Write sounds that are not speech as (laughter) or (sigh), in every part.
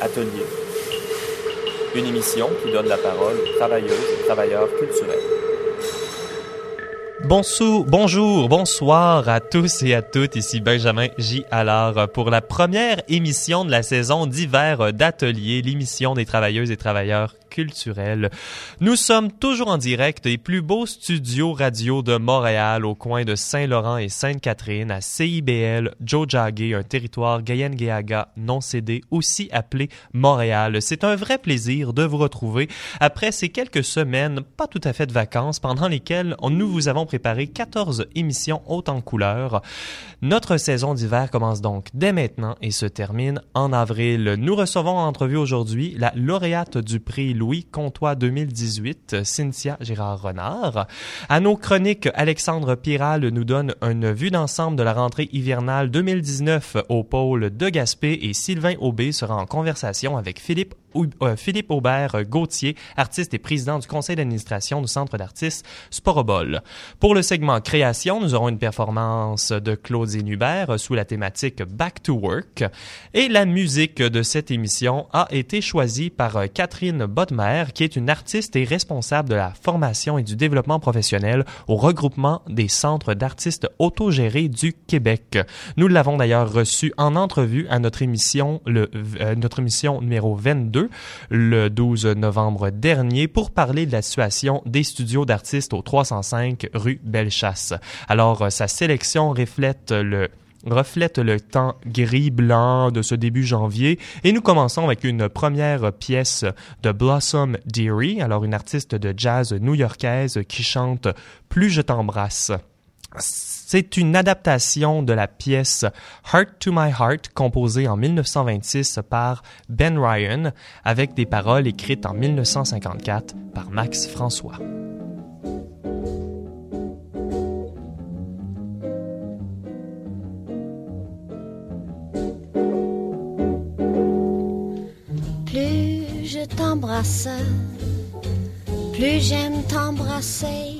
Atelier. Une émission qui donne la parole aux travailleuses et travailleurs culturels. Bonsoir, bonjour, bonsoir à tous et à toutes. Ici Benjamin J. Allard pour la première émission de la saison d'hiver d'Atelier, l'émission des travailleuses et travailleurs culturel. Nous sommes toujours en direct des plus beaux studios radio de Montréal au coin de Saint-Laurent et Sainte-Catherine à CIBL Jojage, un territoire Gayen-Geaga non cédé, aussi appelé Montréal. C'est un vrai plaisir de vous retrouver après ces quelques semaines, pas tout à fait de vacances, pendant lesquelles nous vous avons préparé 14 émissions hautes en couleurs. Notre saison d'hiver commence donc dès maintenant et se termine en avril. Nous recevons en entrevue aujourd'hui la lauréate du prix Louis Comtois 2018, Cynthia Gérard-Renard. À nos chroniques, Alexandre Piral nous donne une vue d'ensemble de la rentrée hivernale 2019 au pôle de Gaspé et Sylvain Aubé sera en conversation avec Philippe Philippe Aubert Gauthier, artiste et président du conseil d'administration du Centre d'artistes Sporobol. Pour le segment création, nous aurons une performance de Claudine Hubert sous la thématique Back to Work. Et la musique de cette émission a été choisie par Catherine Bodmer, qui est une artiste et responsable de la formation et du développement professionnel au regroupement des centres d'artistes autogérés du Québec. Nous l'avons d'ailleurs reçue en entrevue à notre émission, le, euh, notre émission numéro 22 le 12 novembre dernier pour parler de la situation des studios d'artistes au 305 rue Bellechasse. Alors, euh, sa sélection reflète le reflète le temps gris-blanc de ce début janvier et nous commençons avec une première pièce de Blossom Deary, alors une artiste de jazz new-yorkaise qui chante Plus je t'embrasse. C'est une adaptation de la pièce Heart to My Heart composée en 1926 par Ben Ryan avec des paroles écrites en 1954 par Max François. Plus je t'embrasse, plus j'aime t'embrasser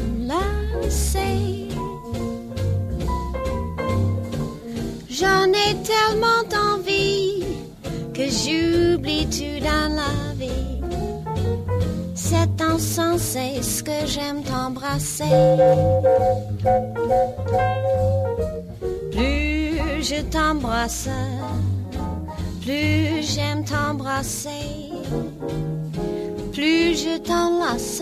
J'en ai tellement envie que j'oublie tout dans la vie. C'est insensé ce que j'aime t'embrasser. Plus je t'embrasse, plus j'aime t'embrasser. Plus je t'enlace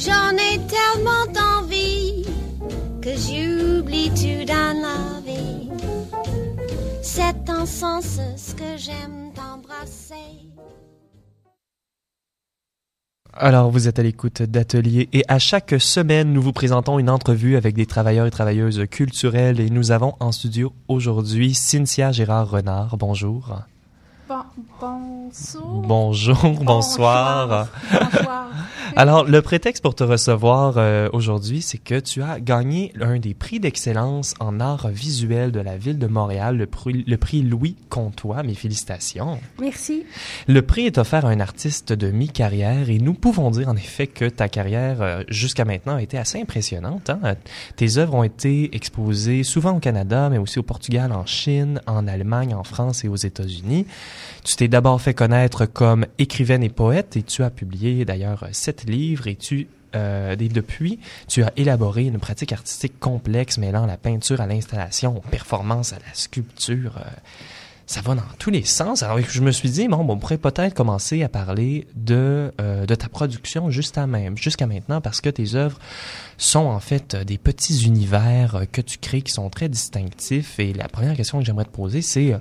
J'en ai tellement envie que j'oublie tout dans la vie. C'est en sens ce que j'aime t'embrasser. Alors, vous êtes à l'écoute d'Atelier et à chaque semaine, nous vous présentons une entrevue avec des travailleurs et travailleuses culturelles et nous avons en studio aujourd'hui Cynthia Gérard Renard. Bonjour. bonjour. Bonjour, bonsoir. bonsoir. (laughs) Alors, le prétexte pour te recevoir euh, aujourd'hui, c'est que tu as gagné l'un des prix d'excellence en art visuel de la ville de Montréal, le prix, le prix Louis Comtois. Mes félicitations. Merci. Le prix est offert à un artiste de mi-carrière et nous pouvons dire en effet que ta carrière euh, jusqu'à maintenant a été assez impressionnante. Hein? Tes œuvres ont été exposées souvent au Canada, mais aussi au Portugal, en Chine, en Allemagne, en France et aux États-Unis. Tu t'es d'abord fait connaître comme écrivaine et poète et tu as publié d'ailleurs sept livres et tu euh, Depuis, tu as élaboré une pratique artistique complexe mêlant la peinture à l'installation, aux performances, à la sculpture. euh, ça va dans tous les sens. Alors, je me suis dit, bon, on pourrait peut-être commencer à parler de, euh, de ta production jusqu'à même, jusqu'à maintenant, parce que tes œuvres sont en fait euh, des petits univers euh, que tu crées qui sont très distinctifs. Et la première question que j'aimerais te poser, c'est euh,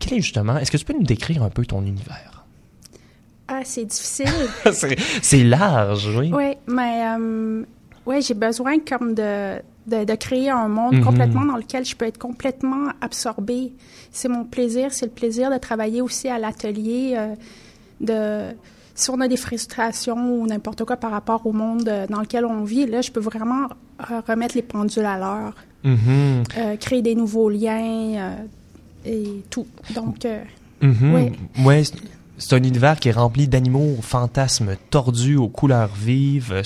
quel est justement, est-ce que tu peux nous décrire un peu ton univers? Ah, c'est difficile. (laughs) c'est c'est large, oui. oui, mais euh, ouais, j'ai besoin comme de, de, de créer un monde Mhm. complètement dans lequel je peux être complètement absorbée. C'est mon plaisir, c'est le plaisir de travailler aussi à l'atelier, euh, de si on a des frustrations ou n'importe quoi par rapport au monde euh, dans lequel on vit, là, je peux vraiment euh, remettre les pendules à l'heure, Mhm, euh, créer des nouveaux liens euh, et tout. Donc, euh, mhm. Oui. Ouais, c'est- un univers qui est rempli d'animaux aux fantasmes tordus, aux couleurs vives, euh,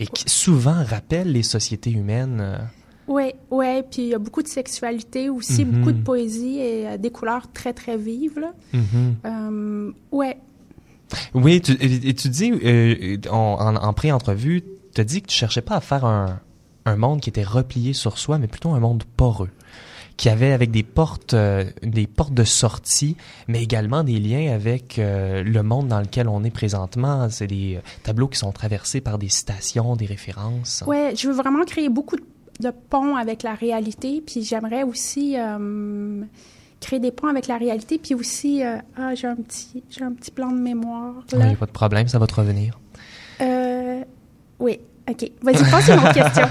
et qui souvent rappelle les sociétés humaines. euh. Oui, puis il y a beaucoup de sexualité aussi, Mhm. beaucoup de poésie et euh, des couleurs très, très vives. Là. Mhm. Euh, ouais, Oui, tu, et, tu dis, euh, en, en, en pré-entrevue, tu as dit que tu cherchais pas à faire un, un monde qui était replié sur soi, mais plutôt un monde poreux, qui avait avec des portes, euh, des portes de sortie, mais également des liens avec euh, le monde dans lequel on est présentement. C'est des euh, tableaux qui sont traversés par des citations, des références. ouais, je veux vraiment créer beaucoup de, ponts avec la réalité, puis j'aimerais aussi créer des ponts avec la réalité, puis aussi, ah, j'ai un petit, j'ai un petit plan de mémoire. Là. a pas de problème, ça va te revenir. Oui, ok. Vas-y, passe une autre question.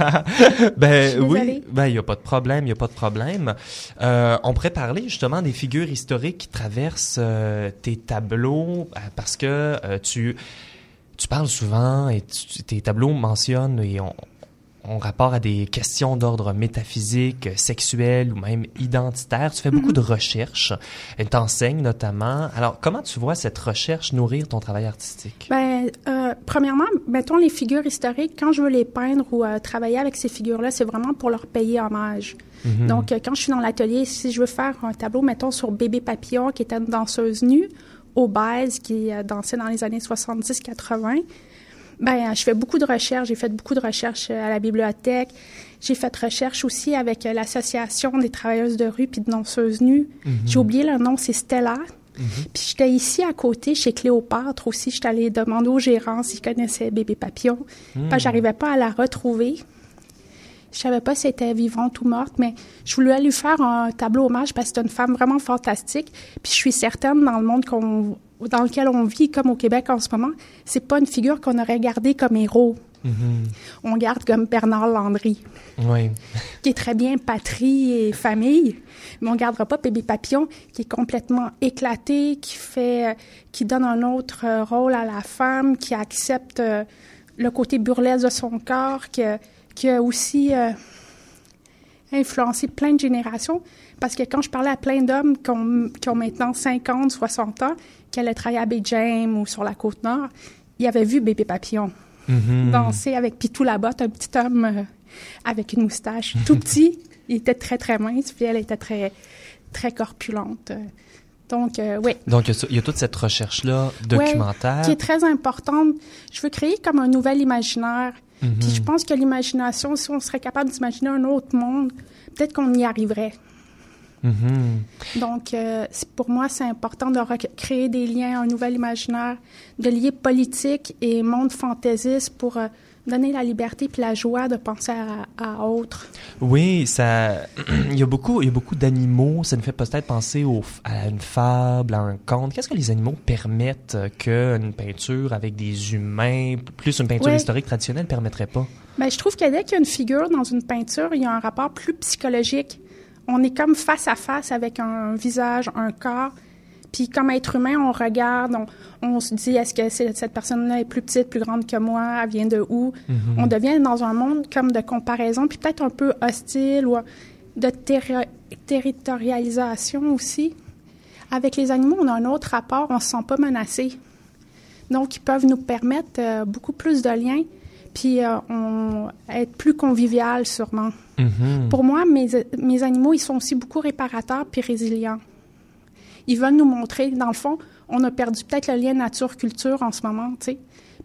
(laughs) ben oui, ben il y a pas de problème, il y a pas de problème. Euh, on pourrait parler justement des figures historiques qui traversent euh, tes tableaux euh, parce que euh, tu tu parles souvent et tu- tes tableaux mentionnent et on on rapport à des questions d'ordre métaphysique, sexuel ou même identitaire. Tu fais beaucoup de recherches. Et t'enseignes notamment. Alors, comment tu vois cette recherche nourrir ton travail artistique? Ben, euh, premièrement, mettons les figures historiques, quand je veux les peindre ou euh, travailler avec ces figures-là, c'est vraiment pour leur payer hommage. Mhm. Donc, euh, quand je suis dans l'atelier, si je veux faire un tableau, mettons, sur Bébé Papillon, qui était une danseuse nue, obèse, qui euh, dansait dans les années 70-80, ben, je fais beaucoup de recherches. J'ai fait beaucoup de recherches euh, à la bibliothèque. J'ai fait recherche aussi avec euh, l'Association des travailleuses de rue puis de danseuses nues. J'ai oublié le nom, c'est Stella. Puis j'étais ici à côté, chez Cléopâtre aussi. J'étais allée demander au gérant s'il connaissait Bébé Papillon. Parce que j'arrivais pas à la retrouver. Je savais pas si elle était vivante ou morte, mais je voulais lui faire un tableau hommage parce que c'est une femme vraiment fantastique. Puis je suis certaine, dans le monde qu'on, dans lequel on vit, comme au Québec en ce moment, c'est pas une figure qu'on aurait gardée comme héros. On garde comme Bernard Landry, Oui. qui est très bien patrie et famille, mais on gardera pas Bébé Papillon, qui est complètement éclaté, qui fait, euh, qui donne un autre euh, rôle à la femme, qui accepte euh, le côté burlesque de son corps, qui, a- qui a aussi euh, influencé plein de générations. Parce que quand je parlais à plein d'hommes qui ont maintenant 50, 60 ans, qui allaient travailler à Bay James ou sur la Côte-Nord, ils avaient vu Bébé Papillon Mhm. danser avec Pitou Labotte, un petit homme euh, avec une moustache tout petit. (laughs) Il était très, très mince, puis elle était très, très corpulente. Donc, euh, oui. Donc, il y a il toute cette recherche-là documentaire. qui est très importante. Je veux créer comme un nouvel imaginaire. Mhm. Puis je pense que l'imagination, si on serait capable d'imaginer un autre monde, peut-être qu'on y arriverait. Mhm. Donc, euh, pour moi, c'est important de créer des liens, un nouvel imaginaire, de lier politique et monde fantaisiste pour euh, donner la liberté puis la joie de penser à, à autre. Oui, ça. (clears throat) il y a beaucoup, il y a beaucoup d'animaux. Ça nous fait peut-être penser au, à une fable, à un conte. Qu'est-ce que les animaux permettent qu'une peinture avec des humains, plus une peinture historique traditionnelle, permettrait pas? Mais je trouve que dès qu'il y a une figure dans une peinture, il y a un rapport plus psychologique. On est comme face à face avec un visage, un corps. Puis comme être humain, on regarde, on, on se dit est-ce que c'est- cette personne-là est plus petite, plus grande que moi, elle vient de où? On devient dans un monde comme de comparaison, puis peut-être un peu hostile ou de terri- territorialisation aussi. Avec les animaux, on a un autre rapport, on se sent pas menacé. Donc, ils peuvent nous permettre euh, beaucoup plus de liens, puis euh, on, être plus convivial sûrement. Mhm. Pour moi, mes, mes animaux, ils sont aussi beaucoup réparateurs puis résilients. Ils veulent nous montrer, dans le fond, on a perdu peut-être le lien nature-culture en ce moment, tu sais.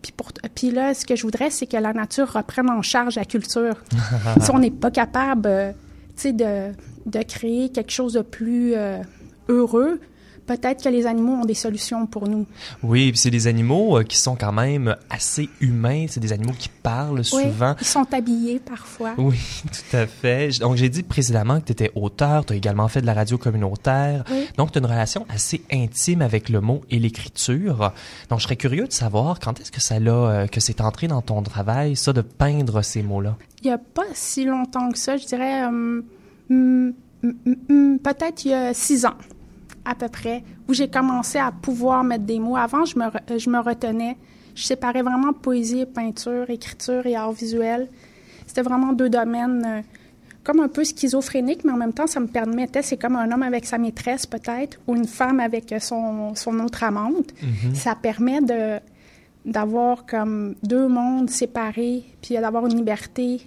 Puis, pour, puis là, ce que je voudrais, c'est que la nature reprenne en charge la culture. (laughs) si on n'est pas capable, euh, tu sais, de, de créer quelque chose de plus euh, heureux, peut-être que les animaux ont des solutions pour nous. Oui, c'est des animaux euh, qui sont quand même assez humains. C'est des animaux qui parlent souvent. Oui, ils sont habillés parfois. Oui, (laughs) tout à fait. Donc, j'ai dit précédemment que tu étais auteur. Tu as également fait de la radio communautaire. Oui. Donc, tu as une relation assez intime avec le mot et l'écriture. Donc, je serais curieux de savoir quand est-ce que ça l'a, euh, que c'est entré dans ton travail, ça, de peindre ces mots-là? Il n'y a pas si longtemps que ça, je dirais, euh, peut-être il y a six ans à peu près, où j'ai commencé à pouvoir mettre des mots. Avant, je me, re- je me retenais. Je séparais vraiment poésie, peinture, écriture et art visuel. C'était vraiment deux domaines euh, comme un peu schizophréniques, mais en même temps, ça me permettait, c'est comme un homme avec sa maîtresse peut-être, ou une femme avec son, son autre amante. Ça permet de d'avoir comme deux mondes séparés, puis d'avoir une liberté,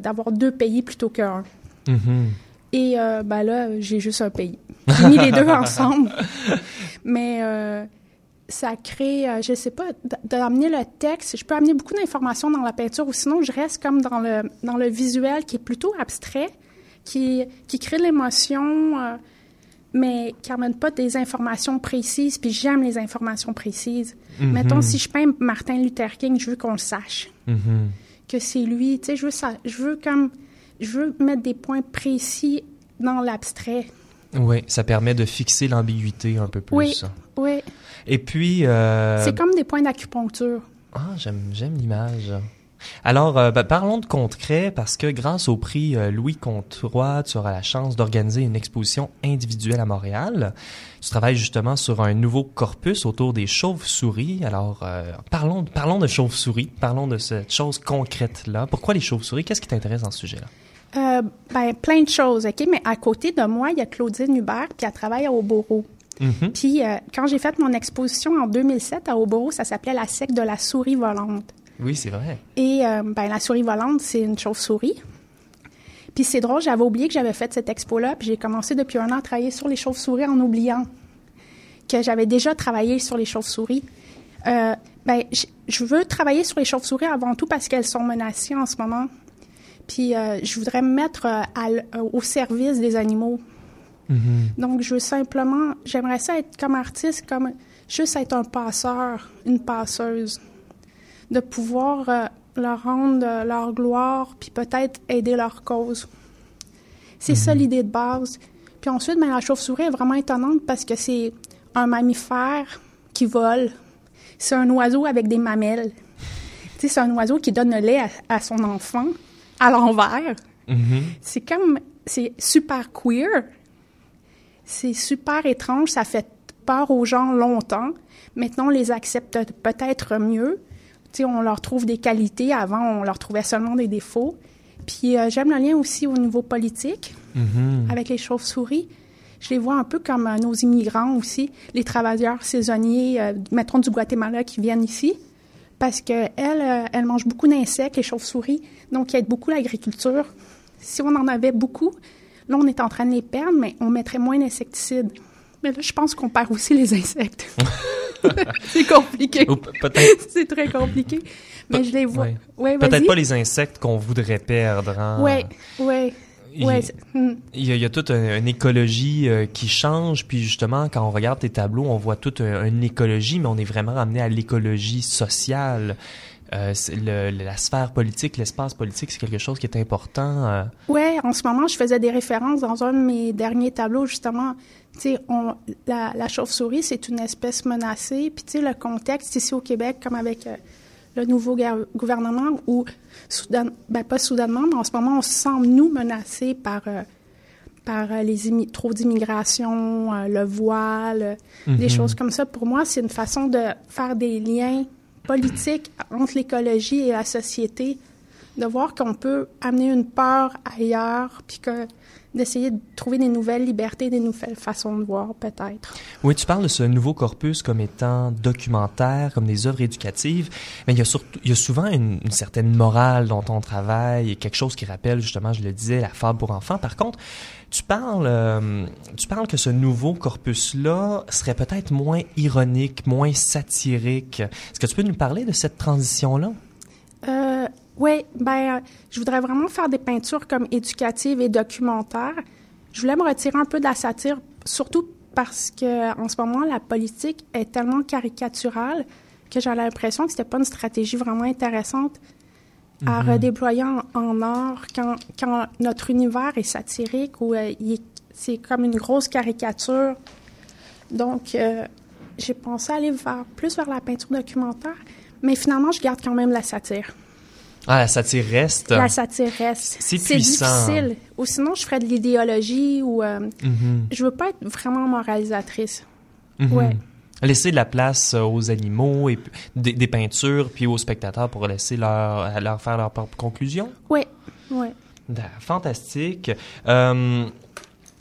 d'avoir deux pays plutôt qu'un. Mhm. Et euh, ben là, j'ai juste un pays. J'ai mis les deux (laughs) ensemble. Mais euh, ça crée, euh, je sais pas, d'amener le texte. Je peux amener beaucoup d'informations dans la peinture ou sinon je reste comme dans le, dans le visuel qui est plutôt abstrait, qui, qui crée de l'émotion, euh, mais qui n'amène pas des informations précises. Puis j'aime les informations précises. Mettons, si je peins Martin Luther King, je veux qu'on le sache Mhm. que c'est lui. Tu sais, je veux ça, je veux comme, je veux mettre des points précis dans l'abstrait. Oui, ça permet de fixer l'ambiguïté un peu plus. Oui, oui. Et puis... euh, C'est comme des points d'acupuncture. Ah, j'aime, j'aime l'image. Alors, euh, ben, parlons de concret parce que grâce au prix euh, Louis Comtois, tu auras la chance d'organiser une exposition individuelle à Montréal. Tu travailles justement sur un nouveau corpus autour des chauves-souris. Alors, euh, parlons, parlons de chauves-souris, parlons de cette chose concrète-là. Pourquoi les chauves-souris? Qu'est-ce qui t'intéresse dans ce sujet-là? Euh, ben, plein de choses, OK? Mais à côté de moi, il y a Claudine Hubert, puis elle travaille à Oboro. Mhm. Puis euh, quand j'ai fait mon exposition en 2007 à Oboro, ça s'appelait La secte de la souris volante. Oui, c'est vrai. Et euh, ben, la souris volante, c'est une chauve-souris. Puis c'est drôle, j'avais oublié que j'avais fait cette expo-là, puis j'ai commencé depuis un an à travailler sur les chauves-souris en oubliant que j'avais déjà travaillé sur les chauves-souris. Euh, ben, je veux travailler sur les chauves-souris avant tout parce qu'elles sont menacées en ce moment. Puis euh, je voudrais me mettre euh, à euh, au service des animaux. Donc je veux simplement, j'aimerais ça être comme artiste, comme juste être un passeur, une passeuse de pouvoir euh, leur rendre leur gloire, puis peut-être aider leur cause. C'est ça l'idée de base. Puis ensuite, ben, la chauve-souris est vraiment étonnante parce que c'est un mammifère qui vole. C'est un oiseau avec des mamelles. C'est un oiseau qui donne le lait à, à son enfant à l'envers. Mhm. C'est comme, c'est super queer. C'est super étrange. Ça fait peur aux gens longtemps. Maintenant, on les accepte peut-être mieux. Tu sais, on leur trouve des qualités. Avant, on leur trouvait seulement des défauts. Puis euh, j'aime le lien aussi au niveau politique Mhm. avec les chauves-souris. Je les vois un peu comme euh, nos immigrants aussi, les travailleurs saisonniers, euh, mettons du Guatemala qui viennent ici, parce que elles, euh, elles mangent beaucoup d'insectes, les chauves-souris, donc ils aident beaucoup l'agriculture. Si on en avait beaucoup, là on est en train de les perdre, mais on mettrait moins d'insecticides. Mais là, je pense qu'on perd aussi les insectes. (laughs) c'est compliqué. (laughs) C'est très compliqué. Mais je les vois. Ouais. Ouais, peut-être pas les insectes qu'on voudrait perdre. hein. Ouais, ouais, Il- hmm. Il y, a, il y a toute un- une écologie euh, qui change, puis justement, quand on regarde tes tableaux, on voit toute un- une écologie, mais on est vraiment ramené à l'écologie sociale. Euh, le- la sphère politique, l'espace politique, c'est quelque chose qui est important. euh. Ouais, en ce moment, je faisais des références dans un de mes derniers tableaux, justement. Tu sais, on- la, la chauve-souris, c'est une espèce menacée. Puis, tu sais, le contexte ici au Québec, comme avec euh, le nouveau gouvernement, où, soudain, ben, pas soudainement, mais en ce moment, on se sent, nous, menacés par, euh, par euh, les trop d'immigration, euh, le voile, des choses comme ça. Pour moi, c'est une façon de faire des liens politiques entre l'écologie et la société de voir qu'on peut amener une peur ailleurs, puis que d'essayer de trouver des nouvelles libertés, des nouvelles façons de voir, peut-être. Oui, tu parles de ce nouveau corpus comme étant documentaire, comme des œuvres éducatives, mais il y a, surtout, il y a souvent une, certaine morale dans ton travail et quelque chose qui rappelle justement, je le disais, la fable pour enfants. Par contre, tu parles, euh, tu parles que ce nouveau corpus-là serait peut-être moins ironique, moins satirique. Est-ce que tu peux nous parler de cette transition-là? Oui, ben, euh, je voudrais vraiment faire des peintures comme éducatives et documentaires. Je voulais me retirer un peu de la satire, surtout parce que en ce moment la politique est tellement caricaturale que j'ai l'impression que c'était pas une stratégie vraiment intéressante à Mhm. redéployer en, en art quand, quand notre univers est satirique ou euh, c'est comme une grosse caricature. Donc, euh, j'ai pensé aller vers, plus vers la peinture documentaire, mais finalement, je garde quand même la satire. Ah, la satire reste. La satire reste. C'est puissant. difficile. Ou sinon, je ferais de l'idéologie ou... euh, Mhm, je veux pas être vraiment moralisatrice. mhm. Ouais. Laisser de la place euh, aux animaux et des, des peintures, puis aux spectateurs pour laisser leur, leur faire leur propre conclusion. Oui, Fantastique. Euh,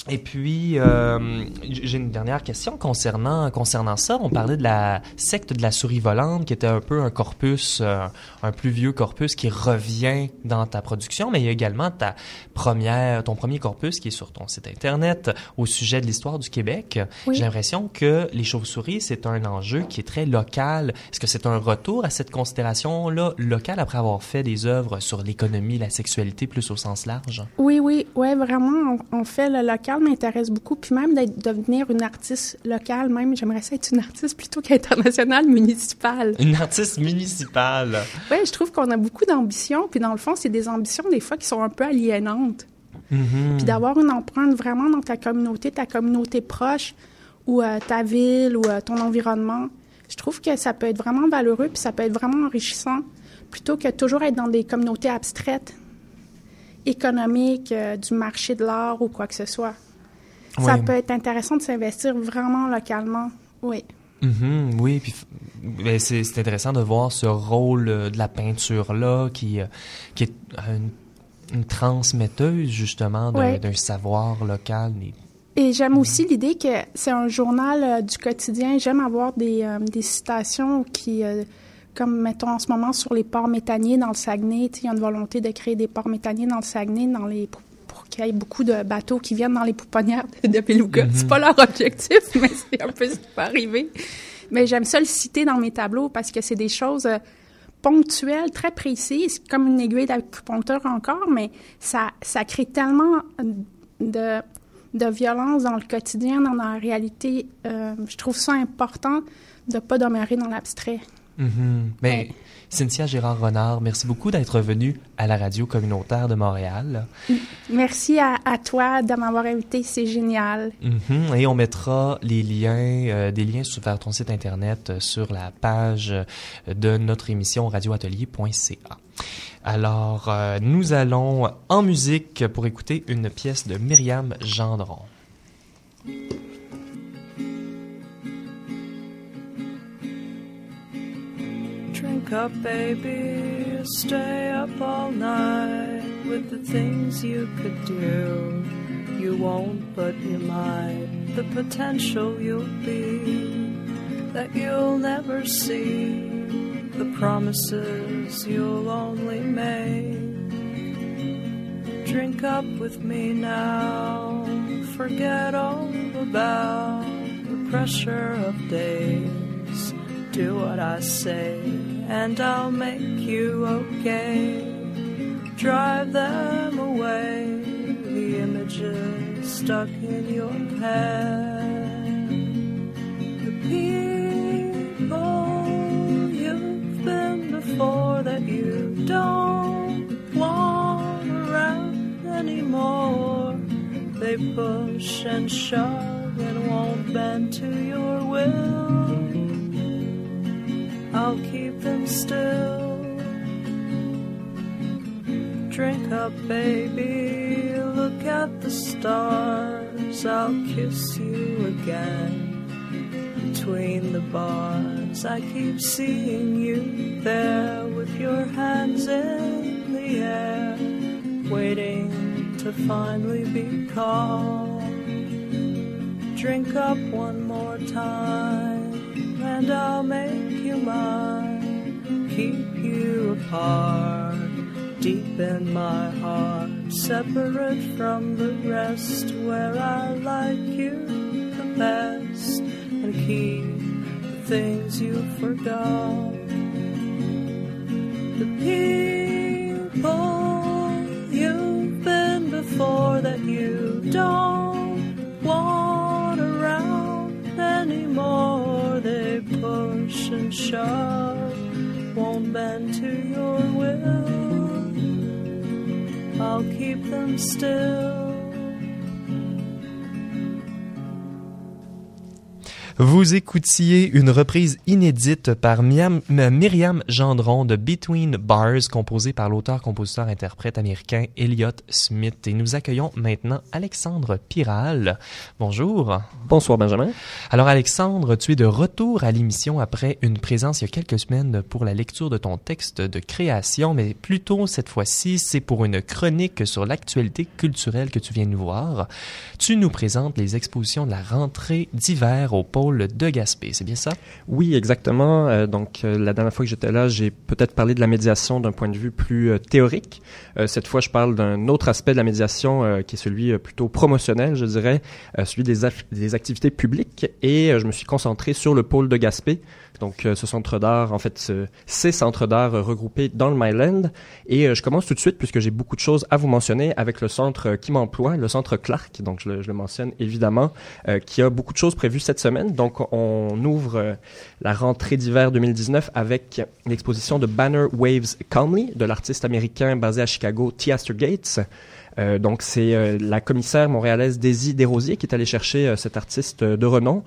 et puis, euh, j'ai une dernière question concernant, concernant ça. On parlait de la secte de la souris volante, qui était un peu un corpus, euh, un plus vieux corpus qui revient dans ta production, mais il y a également ta première, ton premier corpus qui est sur ton site Internet au sujet de l'histoire du Québec. Oui. J'ai l'impression que les chauves-souris, c'est un enjeu qui est très local. Est-ce que c'est un retour à cette considération-là locale après avoir fait des œuvres sur l'économie, la sexualité plus au sens large? Oui, oui, ouais, vraiment, on, on fait le local m'intéresse beaucoup, puis même d'être devenir une artiste locale, même j'aimerais ça être une artiste plutôt qu'internationale municipale. Une artiste municipale. Oui, je trouve qu'on a beaucoup d'ambitions, puis dans le fond, c'est des ambitions des fois qui sont un peu aliénantes. Mhm. Puis d'avoir une empreinte vraiment dans ta communauté, ta communauté proche, ou euh, ta ville, ou euh, ton environnement, je trouve que ça peut être vraiment valeureux, puis ça peut être vraiment enrichissant, plutôt que toujours être dans des communautés abstraites, économiques, euh, du marché de l'art ou quoi que ce soit. Ça peut être intéressant de s'investir vraiment localement. Oui. Mhm, oui, puis ben, c'est intéressant de voir ce rôle euh, de la peinture là qui euh, qui est une, une transmetteuse justement d'un savoir local. Et j'aime aussi l'idée que c'est un journal du quotidien. J'aime avoir des, des citations qui, comme mettons en ce moment sur les ports méthaniers dans le Saguenay, il y a une volonté de créer des ports méthaniers dans le Saguenay dans les, pour, qu'il y ait beaucoup de bateaux qui viennent dans les pouponnières de, de Beluga. C'est pas leur objectif, (laughs) mais c'est un peu ce qui peut arriver. Mais j'aime ça le citer dans mes tableaux parce que c'est des choses euh, ponctuelles, très précises, comme une aiguille d'acupuncteur encore, mais ça, ça crée tellement de, de violence dans le quotidien, dans la réalité. Euh, je trouve ça important de pas demeurer dans l'abstrait. Mhm. Ouais. Cynthia Gérard-Renard, merci beaucoup d'être venue à la radio communautaire de Montréal. Merci à, à toi de m'avoir invité, c'est génial. Mhm. Et on mettra les liens, euh, des liens vers ton site internet euh, sur la page euh, de notre émission radioatelier.ca. Alors, euh, nous allons en musique pour écouter une pièce de Myriam Gendron. Drink up, baby, stay up all night with the things you could do. You won't, but you might. The potential you'll be that you'll never see. The promises you'll only make. Drink up with me now. Forget all about the pressure of days. Do what I say, and I'll make you okay. Drive them away, the images stuck in your head. The people you've been before that you don't want around anymore. They push and shove and won't bend to your will. I'll keep them still. Drink up, baby, look at the stars. I'll kiss you again. Between the bars, I keep seeing you there with your hands in the air, waiting to finally be called. Drink up one more time, and I'll make you mine. Keep you apart, deep in my heart, separate from the rest, where I like you the best, and keep the things you forgot. The people you've been before that you don't and shove, won't bend to your will. I'll keep them still. Vous écoutiez une reprise inédite par Myriam Gendron de Between Bars, composée par l'auteur-compositeur-interprète américain Elliott Smith. Et nous accueillons maintenant Alexandre Piral. Bonjour. Bonsoir Benjamin. Alors Alexandre, tu es de retour à l'émission après une présence il y a quelques semaines pour la lecture de ton texte de création, mais plutôt cette fois-ci, c'est pour une chronique sur l'actualité culturelle que tu viens nous voir. Tu nous présentes les expositions de la rentrée d'hiver au pôle de Gaspé, c'est bien ça? Oui, exactement. Euh, donc euh, la dernière fois que j'étais là, j'ai peut-être parlé de la médiation d'un point de vue plus euh, théorique. Cette fois, je parle d'un autre aspect de la médiation qui est celui plutôt promotionnel, je dirais, celui des, des activités publiques. Et je me suis concentré sur le pôle de Gaspé. Donc euh, ce centre d'art, en fait, ce- ces centres d'art euh, regroupés dans le Myland. Et euh, je commence tout de suite puisque j'ai beaucoup de choses à vous mentionner avec le centre qui m'emploie, le centre Clark. Donc je le, mentionne évidemment, qui a beaucoup de choses prévues cette semaine. Donc on ouvre la rentrée d'hiver 2019 avec l'exposition de Banner Waves Calmly de l'artiste américain basé à Chicago, T. Gates. Euh, donc c'est euh, la commissaire montréalaise Daisy Desrosiers qui est allée chercher euh, cet artiste de renom.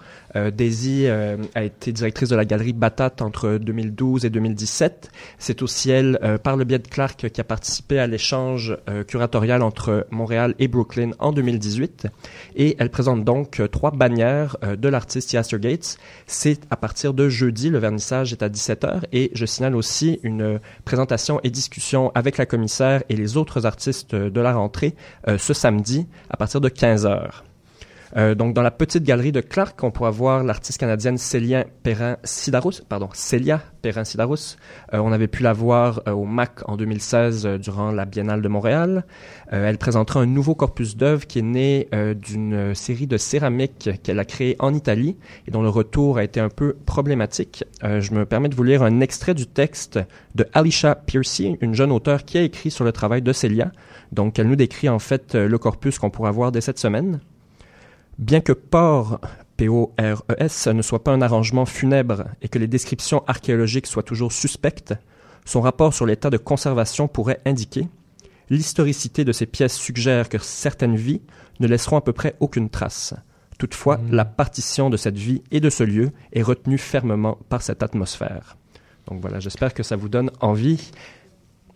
Daisy a été directrice de la galerie Batate entre 2012 et 2017. C'est aussi elle, par le biais de Clark, qui a participé à l'échange curatorial entre Montréal et Brooklyn en 2018. Et elle présente donc trois bannières de l'artiste Yaster Gates. C'est à partir de jeudi, le vernissage est à 17h. Et je signale aussi une présentation et discussion avec la commissaire et les autres artistes de la rentrée euh, ce samedi à partir de 15h. Euh, donc, dans la petite galerie de Clark, on pourra voir l'artiste canadienne Célia Perrin-Sidarus, pardon, Perrin-Sidarus. Euh, on avait pu la voir au MAC en 2016 euh, durant la Biennale de Montréal. Elle présentera un nouveau corpus d'œuvres qui est né d'une série de céramiques qu'elle a créée en Italie et dont le retour a été un peu problématique. Je me permets de vous lire un extrait du texte de Alicia Piercy, une jeune auteure qui a écrit sur le travail de Célia. Donc, elle nous décrit en fait euh, le corpus qu'on pourra voir dès cette semaine. Bien que Port, P-O-R-E-S, ne soit pas un arrangement funèbre et que les descriptions archéologiques soient toujours suspectes, son rapport sur l'état de conservation pourrait indiquer l'historicité de ces pièces suggère que certaines vies ne laisseront à peu près aucune trace. Toutefois, Mm. la partition de cette vie et de ce lieu est retenue fermement par cette atmosphère. Donc voilà, j'espère que ça vous donne envie.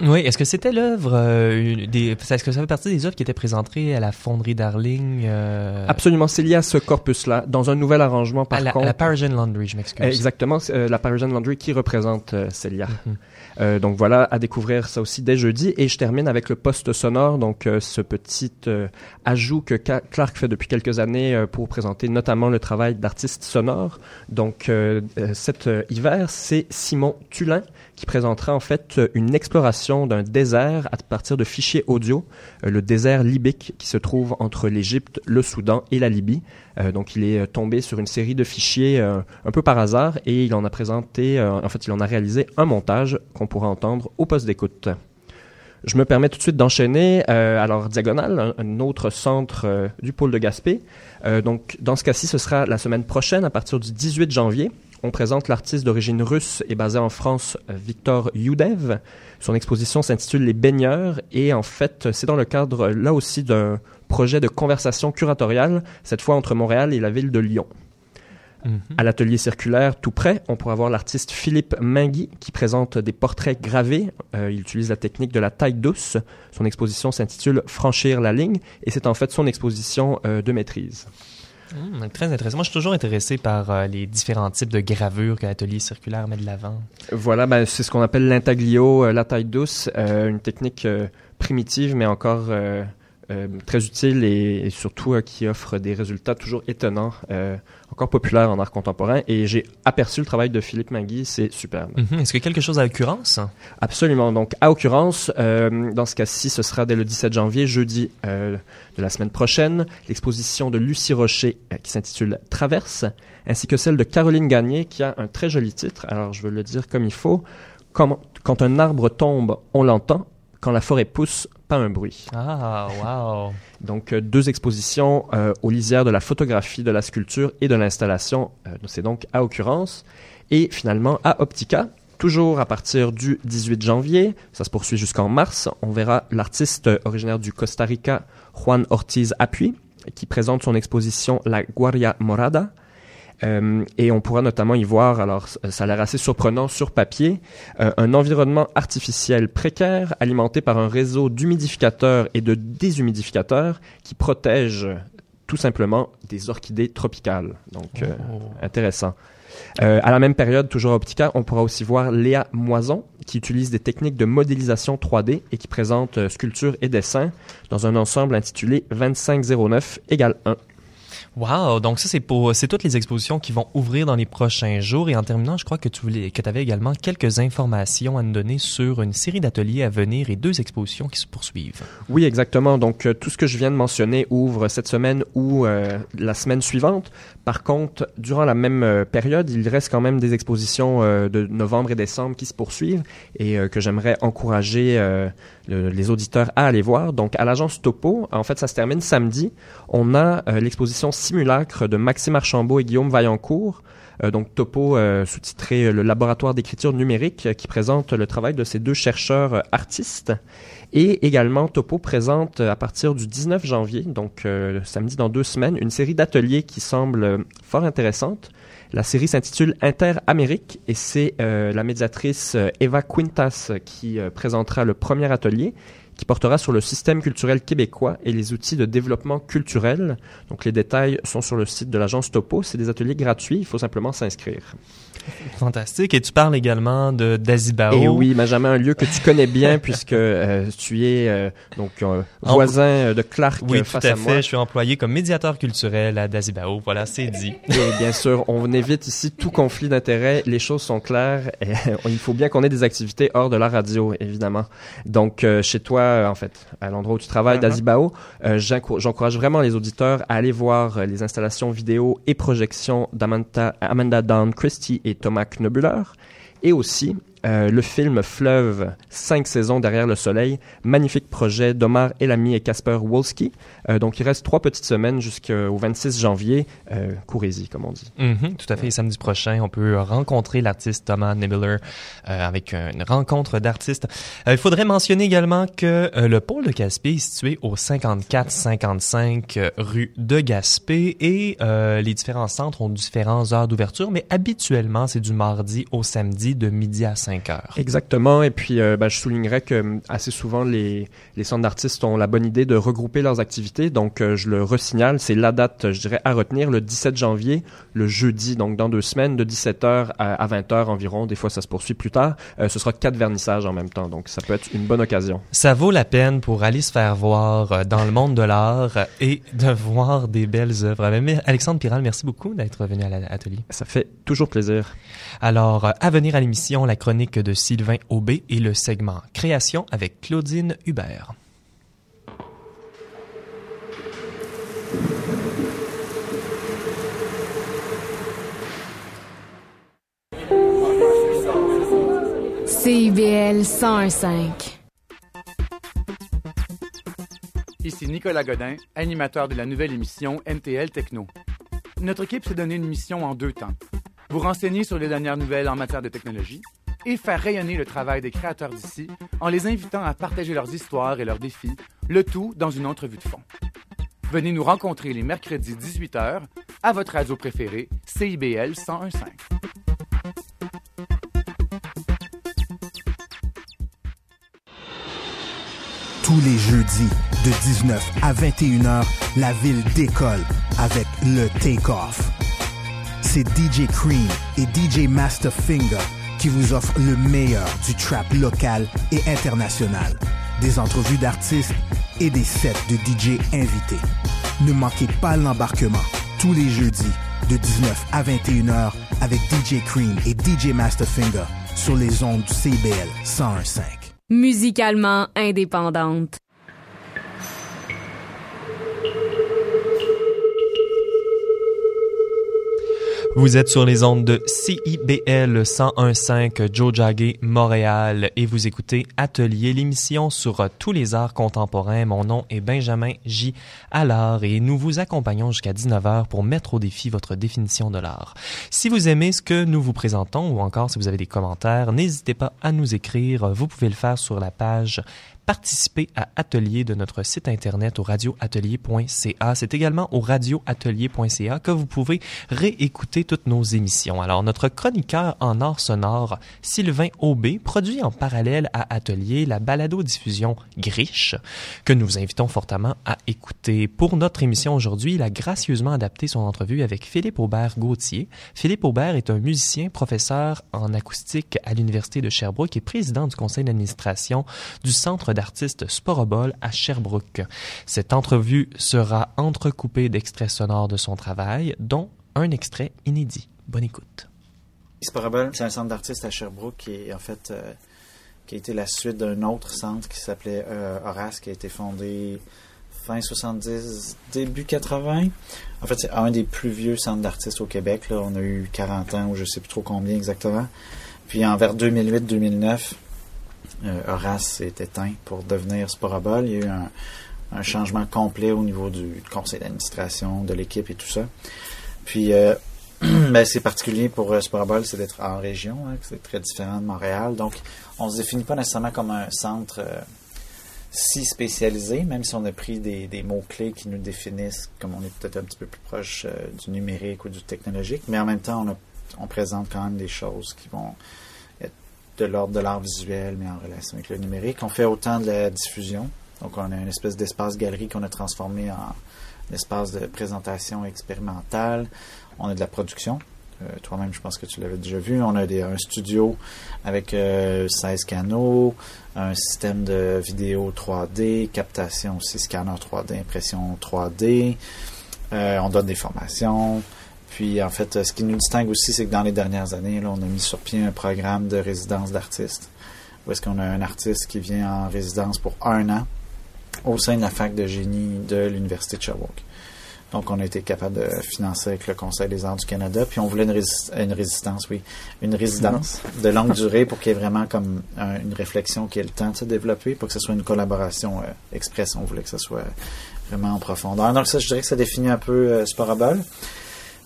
Oui, est-ce que c'était l'œuvre euh, des est-ce que ça fait partie des œuvres qui étaient présentées à la fonderie Darling euh, Absolument, c'est lié à ce corpus-là, dans un nouvel arrangement par à la, contre. à la Parisian Laundry, je m'excuse. Exactement, euh, la Parisian Laundry qui représente Celia. Mhm. Euh, donc voilà, à découvrir ça aussi dès jeudi. Et je termine avec le poste sonore, donc ce petit ajout que Clark fait depuis quelques années pour présenter notamment le travail d'artiste sonore. Donc cet hiver, c'est Simon Tulin qui présentera en fait une exploration d'un désert à partir de fichiers audio, euh, le désert libyque qui se trouve entre l'Égypte, le Soudan et la Libye. Euh, donc il est euh, tombé sur une série de fichiers un peu par hasard et il en a présenté, en fait il en a réalisé un montage qu'on pourra entendre au poste d'écoute. Je me permets tout de suite d'enchaîner. euh, alors Diagonale, un, autre centre du pôle de Gaspé. Donc dans ce cas-ci, ce sera la semaine prochaine à partir du 18 janvier. On présente l'artiste d'origine russe et basé en France, Victor Youdev. Son exposition s'intitule Les baigneurs et en fait, c'est dans le cadre là aussi d'un projet de conversation curatoriale, cette fois entre Montréal et la ville de Lyon. Mhm. À l'atelier circulaire, tout près, on pourra voir l'artiste Philippe Mingui qui présente des portraits gravés. Euh, il utilise la technique de la taille douce. Son exposition s'intitule Franchir la ligne et c'est en fait son exposition euh, de maîtrise. Hum, très intéressant. Moi, je suis toujours intéressé par euh, les différents types de gravures que l'atelier circulaire met de l'avant. Voilà, ben, c'est ce qu'on appelle l'intaglio, euh, la taille douce, euh, une technique primitive, mais encore très utile et, et surtout euh, qui offre des résultats toujours étonnants, euh, encore populaires en art contemporain. Et j'ai aperçu le travail de Philippe Magui, c'est superbe. Mhm. Est-ce que quelque chose à l'occurrence? Absolument. Donc, à occurrence, euh, dans ce cas-ci, ce sera dès le 17 janvier, jeudi euh, de la semaine prochaine, l'exposition de Lucie Rocher euh, qui s'intitule Traverse, ainsi que celle de Caroline Gagné qui a un très joli titre. Alors, je veux le dire comme il faut. Quand un arbre tombe, on l'entend. Quand la forêt pousse, pas un bruit. Ah, wow. (laughs) Donc, euh, deux expositions euh, aux lisières de la photographie, de la sculpture et de l'installation. Euh, C'est donc à occurrence. Et finalement, à Optica, toujours à partir du 18 janvier, ça se poursuit jusqu'en mars, on verra l'artiste originaire du Costa Rica, Juan Ortiz Apuy, qui présente son exposition La Guaria Morada. Euh, et on pourra notamment y voir, alors ça a l'air assez surprenant sur papier, euh, un environnement artificiel précaire alimenté par un réseau d'humidificateurs et de déshumidificateurs qui protège tout simplement des orchidées tropicales. Donc, euh, Oh. intéressant. Euh, à la même période, toujours à Optica, on pourra aussi voir Léa Moison, qui utilise des techniques de modélisation 3D et qui présente euh, sculpture et dessin dans un ensemble intitulé 2509 égale 1. Wow, donc ça c'est pour c'est toutes les expositions qui vont ouvrir dans les prochains jours et en terminant, je crois que tu voulais que tu avais également quelques informations à nous donner sur une série d'ateliers à venir et deux expositions qui se poursuivent. Oui, exactement. Donc, euh, tout ce que je viens de mentionner ouvre cette semaine ou euh, la semaine suivante. Par contre, durant la même euh, période, il reste quand même des expositions de novembre et décembre qui se poursuivent et que j'aimerais encourager le- les auditeurs à aller voir. Donc, à l'agence Topo, en fait, ça se termine samedi. On a l'exposition Simulacre de Maxime Archambault et Guillaume Vaillancourt. Euh, donc Topo, euh, sous-titré euh, Le laboratoire d'écriture numérique, qui présente le travail de ces deux chercheurs artistes. Et également, Topo présente à partir du 19 janvier, donc samedi dans deux semaines, une série d'ateliers qui semble fort intéressante. La série s'intitule Inter-Amérique et c'est la médiatrice Eva Quintas qui présentera le premier atelier qui portera sur le système culturel québécois et les outils de développement culturel. Donc les détails sont sur le site de l'agence Topo. C'est des ateliers gratuits, il faut simplement s'inscrire. Fantastique. Et tu parles également de d'Azibao. Et oui, Benjamin, un lieu que tu connais bien (laughs) puisque euh, tu es euh, donc euh, voisin euh, de Clark Oui, euh, tout face à à fait. moi. Je suis employé comme médiateur culturel à Dazibao. Voilà, c'est dit. Et bien sûr, on évite ici tout conflit d'intérêts. Les choses sont claires. Et (laughs) il faut bien qu'on ait des activités hors de la radio, évidemment. Donc, chez toi, en fait, à l'endroit où tu travailles, Uh-huh. d'Azibao, j'encou- j'encourage vraiment les auditeurs à aller voir les installations vidéo et projections d'Amanda Amanda Dawn Christie et Thomas Knobuller. Et aussi, euh, le film Fleuve, cinq saisons derrière le soleil, magnifique projet d'Omar Elami et Casper Wolski. Euh, donc, il reste trois petites semaines jusqu'au 26 janvier. Euh, Courez-y, comme on dit. Mhm, tout à fait. Samedi prochain, on peut rencontrer l'artiste Thomas Nibbler euh, avec une rencontre d'artistes. Euh, il faudrait mentionner également que le pôle de Gaspé est situé au 54-55 euh, rue de Gaspé et euh, les différents centres ont différentes heures d'ouverture, mais habituellement, c'est du mardi au samedi de midi à 5 heures. Exactement. Et puis, euh, ben, je soulignerais que euh, assez souvent, les, les centres d'artistes ont la bonne idée de regrouper leurs activités. Donc, euh, je le resignale. C'est la date, je dirais, à retenir, le 17 janvier, le jeudi, donc dans deux semaines, de 17h à, à 20h environ. Des fois, ça se poursuit plus tard. Euh, ce sera quatre vernissages en même temps. Donc, ça peut être une bonne occasion. Ça vaut la peine pour aller se faire voir dans le monde de l'art et de voir des belles œuvres. Mais- mais Alexandre Piral, merci beaucoup d'être venu à l'atelier. Ça fait toujours plaisir. Alors, euh, à venir à l'émission, la chronique de Sylvain Aubé et le segment Création avec Claudine Hubert. CIBL 101.5. Ici Nicolas Godin, animateur de la nouvelle émission NTL Techno. Notre équipe s'est donné une mission en deux temps. Vous renseigner sur les dernières nouvelles en matière de technologie et faire rayonner le travail des créateurs d'ici en les invitant à partager leurs histoires et leurs défis, le tout dans une entrevue de fond. Venez nous rencontrer les mercredis 18h à votre radio préférée, CIBL 101.5. Tous les jeudis, de 19 à 21h, la ville décolle avec le Take-Off. C'est DJ Cream et DJ Masterfinger qui vous offrent le meilleur du trap local et international. Des entrevues d'artistes et des sets de DJ invités. Ne manquez pas l'embarquement tous les jeudis de 19 à 21h avec DJ Cream et DJ Masterfinger sur les ondes du CBL 101.5. Musicalement indépendante. Vous êtes sur les ondes de CIBL 101.5 Joe Jagger Montréal et vous écoutez Atelier, l'émission sur tous les arts contemporains. Mon nom est Benjamin J. Allard et nous vous accompagnons jusqu'à 19h pour mettre au défi votre définition de l'art. Si vous aimez ce que nous vous présentons ou encore si vous avez des commentaires, n'hésitez pas à nous écrire. Vous pouvez le faire sur la page participer à Atelier de notre site internet au radioatelier.ca. C'est également au radioatelier.ca que vous pouvez réécouter toutes nos émissions. Alors, notre chroniqueur en art sonore, Sylvain Aubé, produit en parallèle à Atelier la balado-diffusion Griche, que nous vous invitons fortement à écouter. Pour notre émission aujourd'hui, il a gracieusement adapté son entrevue avec Philippe Aubert Gauthier. Philippe Aubert est un musicien, professeur en acoustique à l'Université de Sherbrooke et président du conseil d'administration du Centre d'artistes Sporobol à Sherbrooke. Cette entrevue sera entrecoupée d'extraits sonores de son travail, dont un extrait inédit. Bonne écoute. Sporobol, c'est un centre d'artistes à Sherbrooke qui en fait euh, qui a été la suite d'un autre centre qui s'appelait euh, Horace, qui a été fondé fin 70, début 80. En fait, c'est un des plus vieux centres d'artistes au Québec. On a eu 40 ans ou je sais plus trop combien exactement. Puis en vers 2008-2009, euh, Horace s'est éteint pour devenir Sporabol. Il y a eu un, changement complet au niveau du conseil d'administration, de l'équipe et tout ça. Puis, euh, (clears throat) ben, c'est particulier pour euh, Sporabol, c'est d'être en région, hein, c'est très différent de Montréal. Donc, on se définit pas nécessairement comme un centre euh, si spécialisé, même si on a pris des, des mots-clés qui nous définissent comme on est peut-être un petit peu plus proche euh, du numérique ou du technologique, mais en même temps, on, a, on présente quand même des choses qui vont de l'ordre de l'art visuel, mais en relation avec le numérique. On fait autant de la diffusion, donc on a une espèce d'espace galerie qu'on a transformé en espace de présentation expérimentale. On a de la production. Euh, Toi-même, je pense que tu l'avais déjà vu. On a des, un studio avec euh, 16 canaux, un système de vidéo 3D, captation aussi, scanner 3D, impression 3D. Euh, on donne des formations. Puis, en fait, euh, ce qui nous distingue aussi, c'est que dans les dernières années, là, on a mis sur pied un programme de résidence d'artistes. Où est-ce qu'on a un artiste qui vient en résidence pour un an au sein de la fac de génie de l'Université de Sherbrooke. Donc, on a été capable de financer avec le Conseil des arts du Canada. Puis, on voulait une, rési- une résistance, oui, une résidence de longue durée pour qu'il y ait vraiment comme un- une réflexion qui ait le temps de se développer, pour que ce soit une collaboration euh, express. On voulait que ce soit vraiment en profondeur. Donc, ça, je dirais que ça définit un peu euh, Sporabol.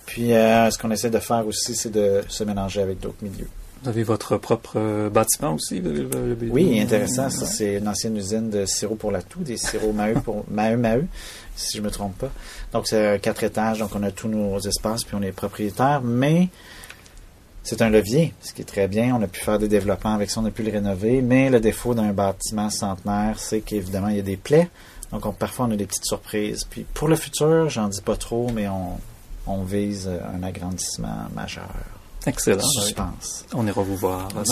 Puis, euh, ce qu'on essaie de faire aussi, c'est de se mélanger avec d'autres milieux. Vous avez votre propre euh, bâtiment aussi? le- le- le- Oui, intéressant. Ça, c'est une ancienne usine de sirop pour la toux, des sirops Maheu pour (laughs) Maheu Maheu, si je me trompe pas. Donc, c'est euh, quatre étages, donc on a tous nos espaces, puis on est propriétaire, mais c'est un levier, ce qui est très bien. On a pu faire des développements avec ça, on a pu le rénover, mais le défaut d'un bâtiment centenaire, c'est qu'évidemment, il y a des plaies. Donc, on- parfois, on a des petites surprises. Puis, pour le futur, j'en dis pas trop, mais on, on vise un agrandissement majeur. Excellent. Suspense. On ira vous voir. dans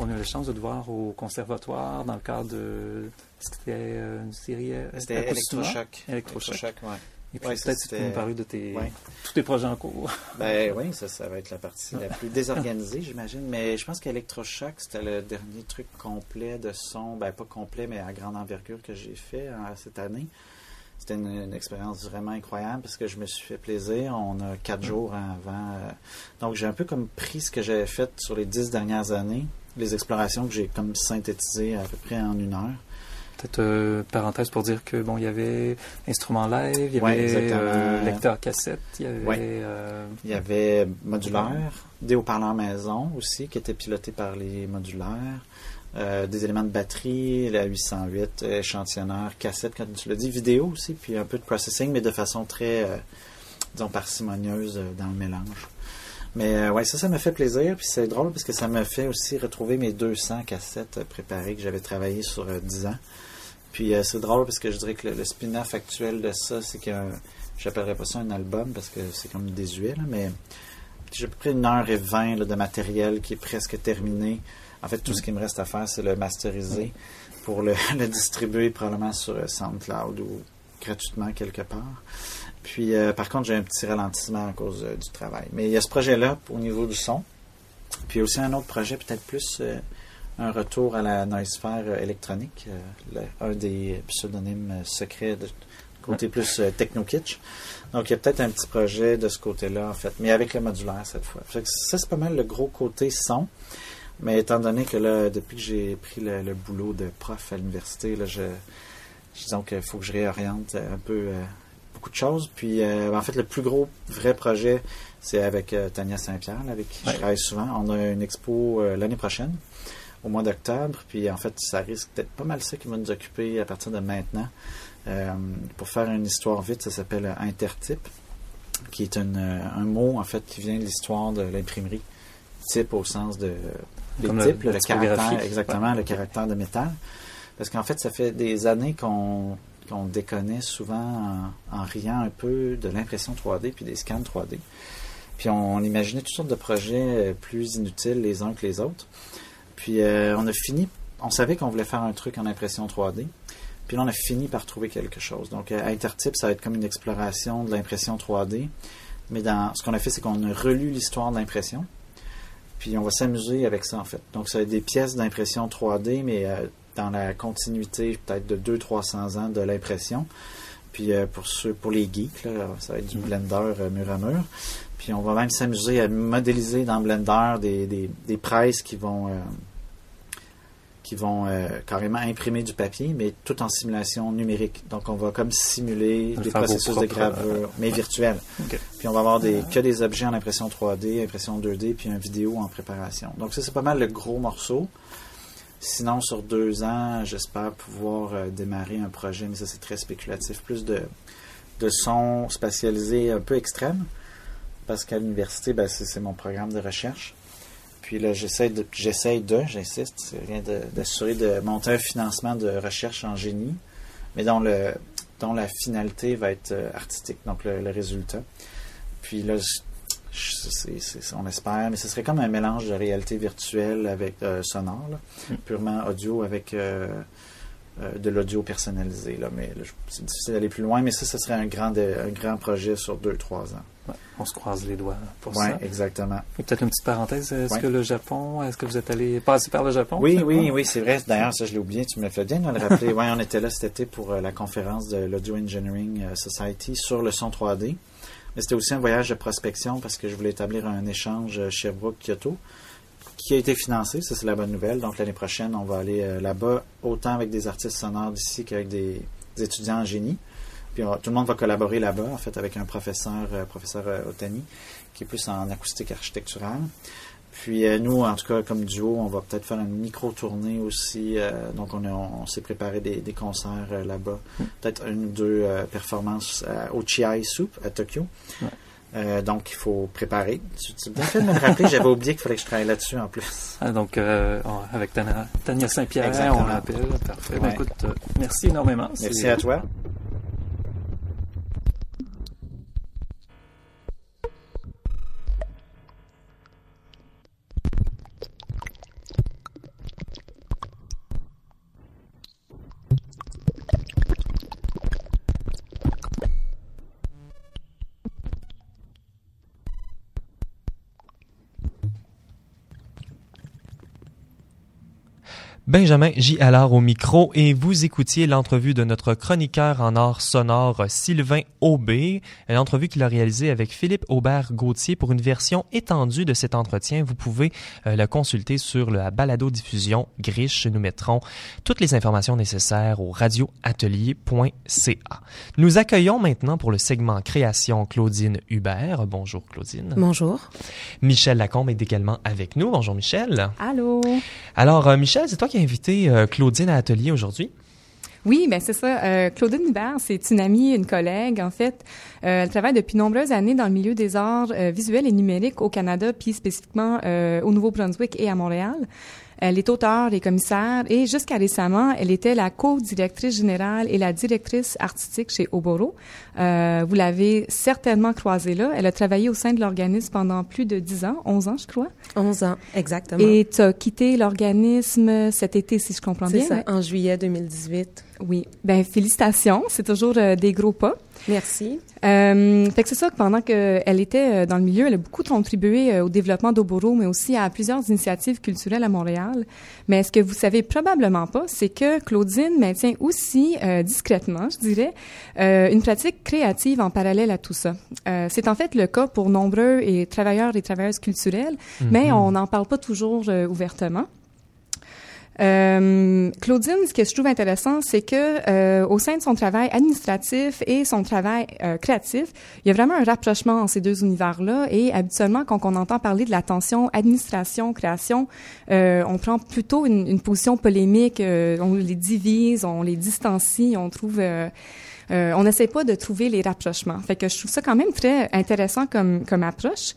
On a eu la chance de te voir au conservatoire dans le cadre de. C'était euh, une série euh, C'était. Électrochoc. ouais. Et puis Ouais, peut-être tu peux nous parler de tes, Ouais. tous tes projets en cours. (laughs) Ben oui, ça, ça va être la partie la plus désorganisée, (laughs) j'imagine. Mais je pense qu'Electrochoc, c'était le dernier truc complet de son, ben pas complet, mais à grande envergure que j'ai fait hein, cette année. C'était une, une expérience vraiment incroyable parce que je me suis fait plaisir. On a quatre jours avant. euh, donc j'ai un peu comme pris ce que j'avais fait sur les dix dernières années, les explorations que j'ai comme synthétisées à peu près en une heure. peut-être euh, parenthèse pour dire que bon, il y avait instrument live, il y Ouais, avait euh, lecteur cassette, il y avait Ouais. Il y avait modulaire, des haut-parleurs maison aussi, qui étaient pilotés par les modulaires, euh, des éléments de batterie, la 808, échantillonneur, cassette, comme tu l'as dit, vidéo aussi, puis un peu de processing, mais de façon très, euh, disons, parcimonieuse euh, dans le mélange. Mais euh, ouais, ça, ça me fait plaisir, puis c'est drôle parce que ça me fait aussi retrouver mes 200 cassettes euh, préparées que j'avais travaillé sur euh, 10 ans. Puis euh, c'est drôle parce que je dirais que le, spin-off actuel de ça, c'est que j'appellerais pas ça un album parce que c'est comme désuet, là, mais j'ai à peu près une heure et vingt de matériel qui est presque terminé. En fait, tout ce qui me reste à faire, c'est le masteriser pour (laughs) le, distribuer probablement sur euh, SoundCloud ou gratuitement quelque part. Puis, euh, par contre, j'ai un petit ralentissement à cause euh, du travail. Mais il y a ce projet-là au niveau du son. Puis, aussi un autre projet, peut-être plus un retour à la noisphère électronique, le- un des pseudonymes secrets de côté plus techno-kitsch. Donc, il y a peut-être un petit projet de ce côté-là, en fait, mais avec le modulaire cette fois. Ça, c'est pas mal le gros côté son. Mais étant donné que là, depuis que j'ai pris le, le boulot de prof à l'université, là, je, disons qu'il faut que je réoriente un peu euh, beaucoup de choses. Puis, euh, en fait, le plus gros vrai projet, c'est avec euh, Tania Saint-Pierre, avec qui Ouais. je travaille souvent. On a une expo l'année prochaine, au mois d'octobre. Puis, en fait, ça risque d'être pas mal ça qui va nous occuper à partir de maintenant. Pour faire une histoire vite, ça s'appelle Intertype, qui est une, un mot, en fait, qui vient de l'histoire de l'imprimerie. Type au sens de les Comme types, le, caractère, exactement, le caractère de métal. Parce qu'en fait, ça fait des années qu'on qu'on déconnait souvent en, en riant un peu de l'impression 3D puis des scans 3D. Puis on, imaginait toutes sortes de projets euh, plus inutiles les uns que les autres. Puis euh, on a fini, on savait qu'on voulait faire un truc en impression 3D. Puis là, on a fini par trouver quelque chose. Donc, euh, Intertype, ça va être comme une exploration de l'impression 3D. Mais dans ce qu'on a fait, c'est qu'on a relu l'histoire de l'impression. Puis on va s'amuser avec ça, en fait. Donc, ça va être des pièces d'impression 3D, mais euh, dans la continuité peut-être de 200-300 ans de l'impression. Puis euh, pour ceux, pour les geeks, là, ça va être du Blender euh, mur à mur. Puis on va même s'amuser à modéliser dans Blender des, des, des presses qui vont qui vont euh, carrément imprimer du papier, mais tout en simulation numérique. Donc on va comme simuler Le des processus de gravure, mais virtuels. Puis on va avoir des, que des objets en impression 3D, impression 2D, puis un vidéo en préparation. Donc ça, c'est pas mal le gros morceau. Sinon, sur deux ans, j'espère pouvoir euh, démarrer un projet, mais ça, c'est très spéculatif. Plus de, de sons spatialisés un peu extrêmes, parce qu'à l'université, ben, c'est mon programme de recherche. Puis là, j'essaie de, j'essaie de, j'insiste, c'est rien de- d'assurer de, monter un financement de recherche en génie, mais dont, le, dont la finalité va être euh, artistique, donc le, le résultat. Puis là, je- je- on espère, mais ce serait comme un mélange de réalité virtuelle avec euh, sonore, là, Mm. purement audio avec euh, euh, de l'audio personnalisé. Là, mais c'est difficile d'aller plus loin, mais ça, ce serait un grand, de- un grand projet sur 2-3 ans. Ouais, on se croise les doigts pour Oui, ça. exactement. Et peut-être une petite parenthèse, est-ce Ouais. que le Japon, est-ce que vous êtes allé passer par le Japon? Oui, oui, oui, c'est vrai. D'ailleurs, ça, je l'ai oublié. Tu me fais bien de le rappeler. oui, on était là cet été pour euh, la conférence de l'Audio Engineering euh, Society sur le son 3D. Mais c'était aussi un voyage de prospection parce que je voulais établir un échange Sherbrooke-Kyoto qui a été financé. Ça, c'est la bonne nouvelle. Donc, l'année prochaine, on va aller euh, là-bas, autant avec des artistes sonores d'ici qu'avec des, des étudiants en génie. Puis on tout le monde va collaborer là-bas, en fait, avec un professeur, euh, professeur euh, Otani, qui est plus en acoustique architecturale. Puis euh, nous, en tout cas, comme duo, on va peut-être faire une micro-tournée aussi. euh, donc on, on s'est préparé des, des concerts euh, là-bas. Peut-être une ou deux performances au Chiai Soup à Tokyo. Ouais. Euh, donc il faut préparer. Tu, tu bien fait de me le rappeler, j'avais oublié qu'il fallait que je travaille là-dessus en plus. Ah, donc, euh, on- avec Tania, Tania Saint-Pierre, on l'appelle. Parfait. Ben, écoute, euh, merci énormément. Merci à toi. Benjamin J. Allard au micro et vous écoutiez l'entrevue de notre chroniqueur en art sonore Sylvain Aubé, l'entrevue qu'il a réalisée avec Philippe Aubert-Gauthier pour une version étendue de cet entretien. Vous pouvez euh, la consulter sur la balado-diffusion Griche. Nous mettrons toutes les informations nécessaires au radioatelier.ca. Nous accueillons maintenant pour le segment création Claudine Hubert. Bonjour Claudine. Bonjour. Michel Lacombe est également avec nous. Bonjour Michel. Allô. Alors euh, Michel, c'est toi qui as invité euh, Claudine à Atelier aujourd'hui? Oui, ben c'est ça. Euh, Claudine Hubert, c'est une amie, une collègue. En fait, euh, elle travaille depuis nombreuses années dans le milieu des arts visuels et numériques au Canada, puis spécifiquement au Nouveau-Brunswick et à Montréal. Elle est auteure et commissaire et jusqu'à récemment, elle était la co-directrice générale et la directrice artistique chez Oboro. Euh, vous l'avez certainement croisée là. Elle a travaillé au sein de l'organisme pendant plus de 10 ans, 11 ans, je crois. 11 ans, exactement. Et tu as quitté l'organisme cet été, si je comprends C'est bien. ça, en juillet 2018. Oui. Ben félicitations, c'est toujours euh, des gros pas. Merci. Euh, fait que c'est ça que pendant qu'elle était euh, dans le milieu, elle a beaucoup contribué euh, au développement d'Oboro, mais aussi à plusieurs initiatives culturelles à Montréal. Mais ce que vous savez probablement pas, c'est que Claudine maintient aussi euh, discrètement, je dirais, euh, une pratique créative en parallèle à tout ça. Euh, c'est en fait le cas pour nombreux et travailleurs et travailleuses culturelles, mais on n'en parle pas toujours euh, ouvertement. Euh, Claudine, ce que je trouve intéressant, c'est que euh, au sein de son travail administratif et son travail euh, créatif, il y a vraiment un rapprochement en ces deux univers-là. Et habituellement, quand on entend parler de la tension administration-création, euh, on prend plutôt une, une position polémique. euh, on les divise, on les distancie, on trouve. Euh, on n'essaie pas de trouver les rapprochements. Fait que je trouve ça quand même très intéressant comme, comme approche.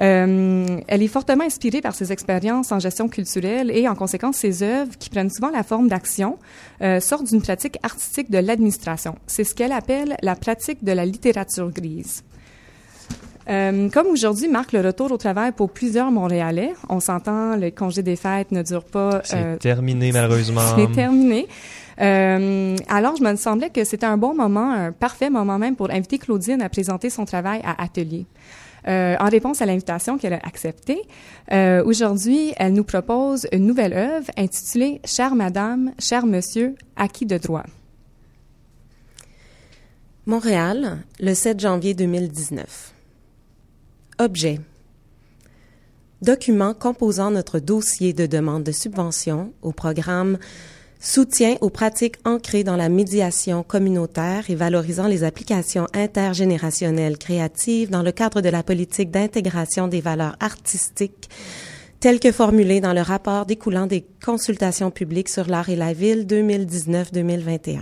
Euh, elle est fortement inspirée par ses expériences en gestion culturelle et en conséquence ses œuvres, qui prennent souvent la forme d'action, euh, sortent d'une pratique artistique de l'administration. C'est ce qu'elle appelle la pratique de la littérature grise. Euh, comme aujourd'hui marque le retour au travail pour plusieurs Montréalais, on s'entend, le congé des fêtes ne dure pas. C'est euh, terminé malheureusement. c'est terminé. Euh, alors, je me semblait que c'était un bon moment, un parfait moment même pour inviter Claudine à présenter son travail à Atelier. Euh, en réponse à l'invitation qu'elle a acceptée, euh, aujourd'hui, elle nous propose une nouvelle œuvre intitulée Chère Madame, cher Monsieur, acquis de droit. Montréal, le 7 janvier 2019. Objet. Document composant notre dossier de demande de subvention au programme Soutien aux pratiques ancrées dans la médiation communautaire et valorisant les applications intergénérationnelles créatives dans le cadre de la politique d'intégration des valeurs artistiques telles que formulées dans le rapport découlant des consultations publiques sur l'art et la ville 2019-2021.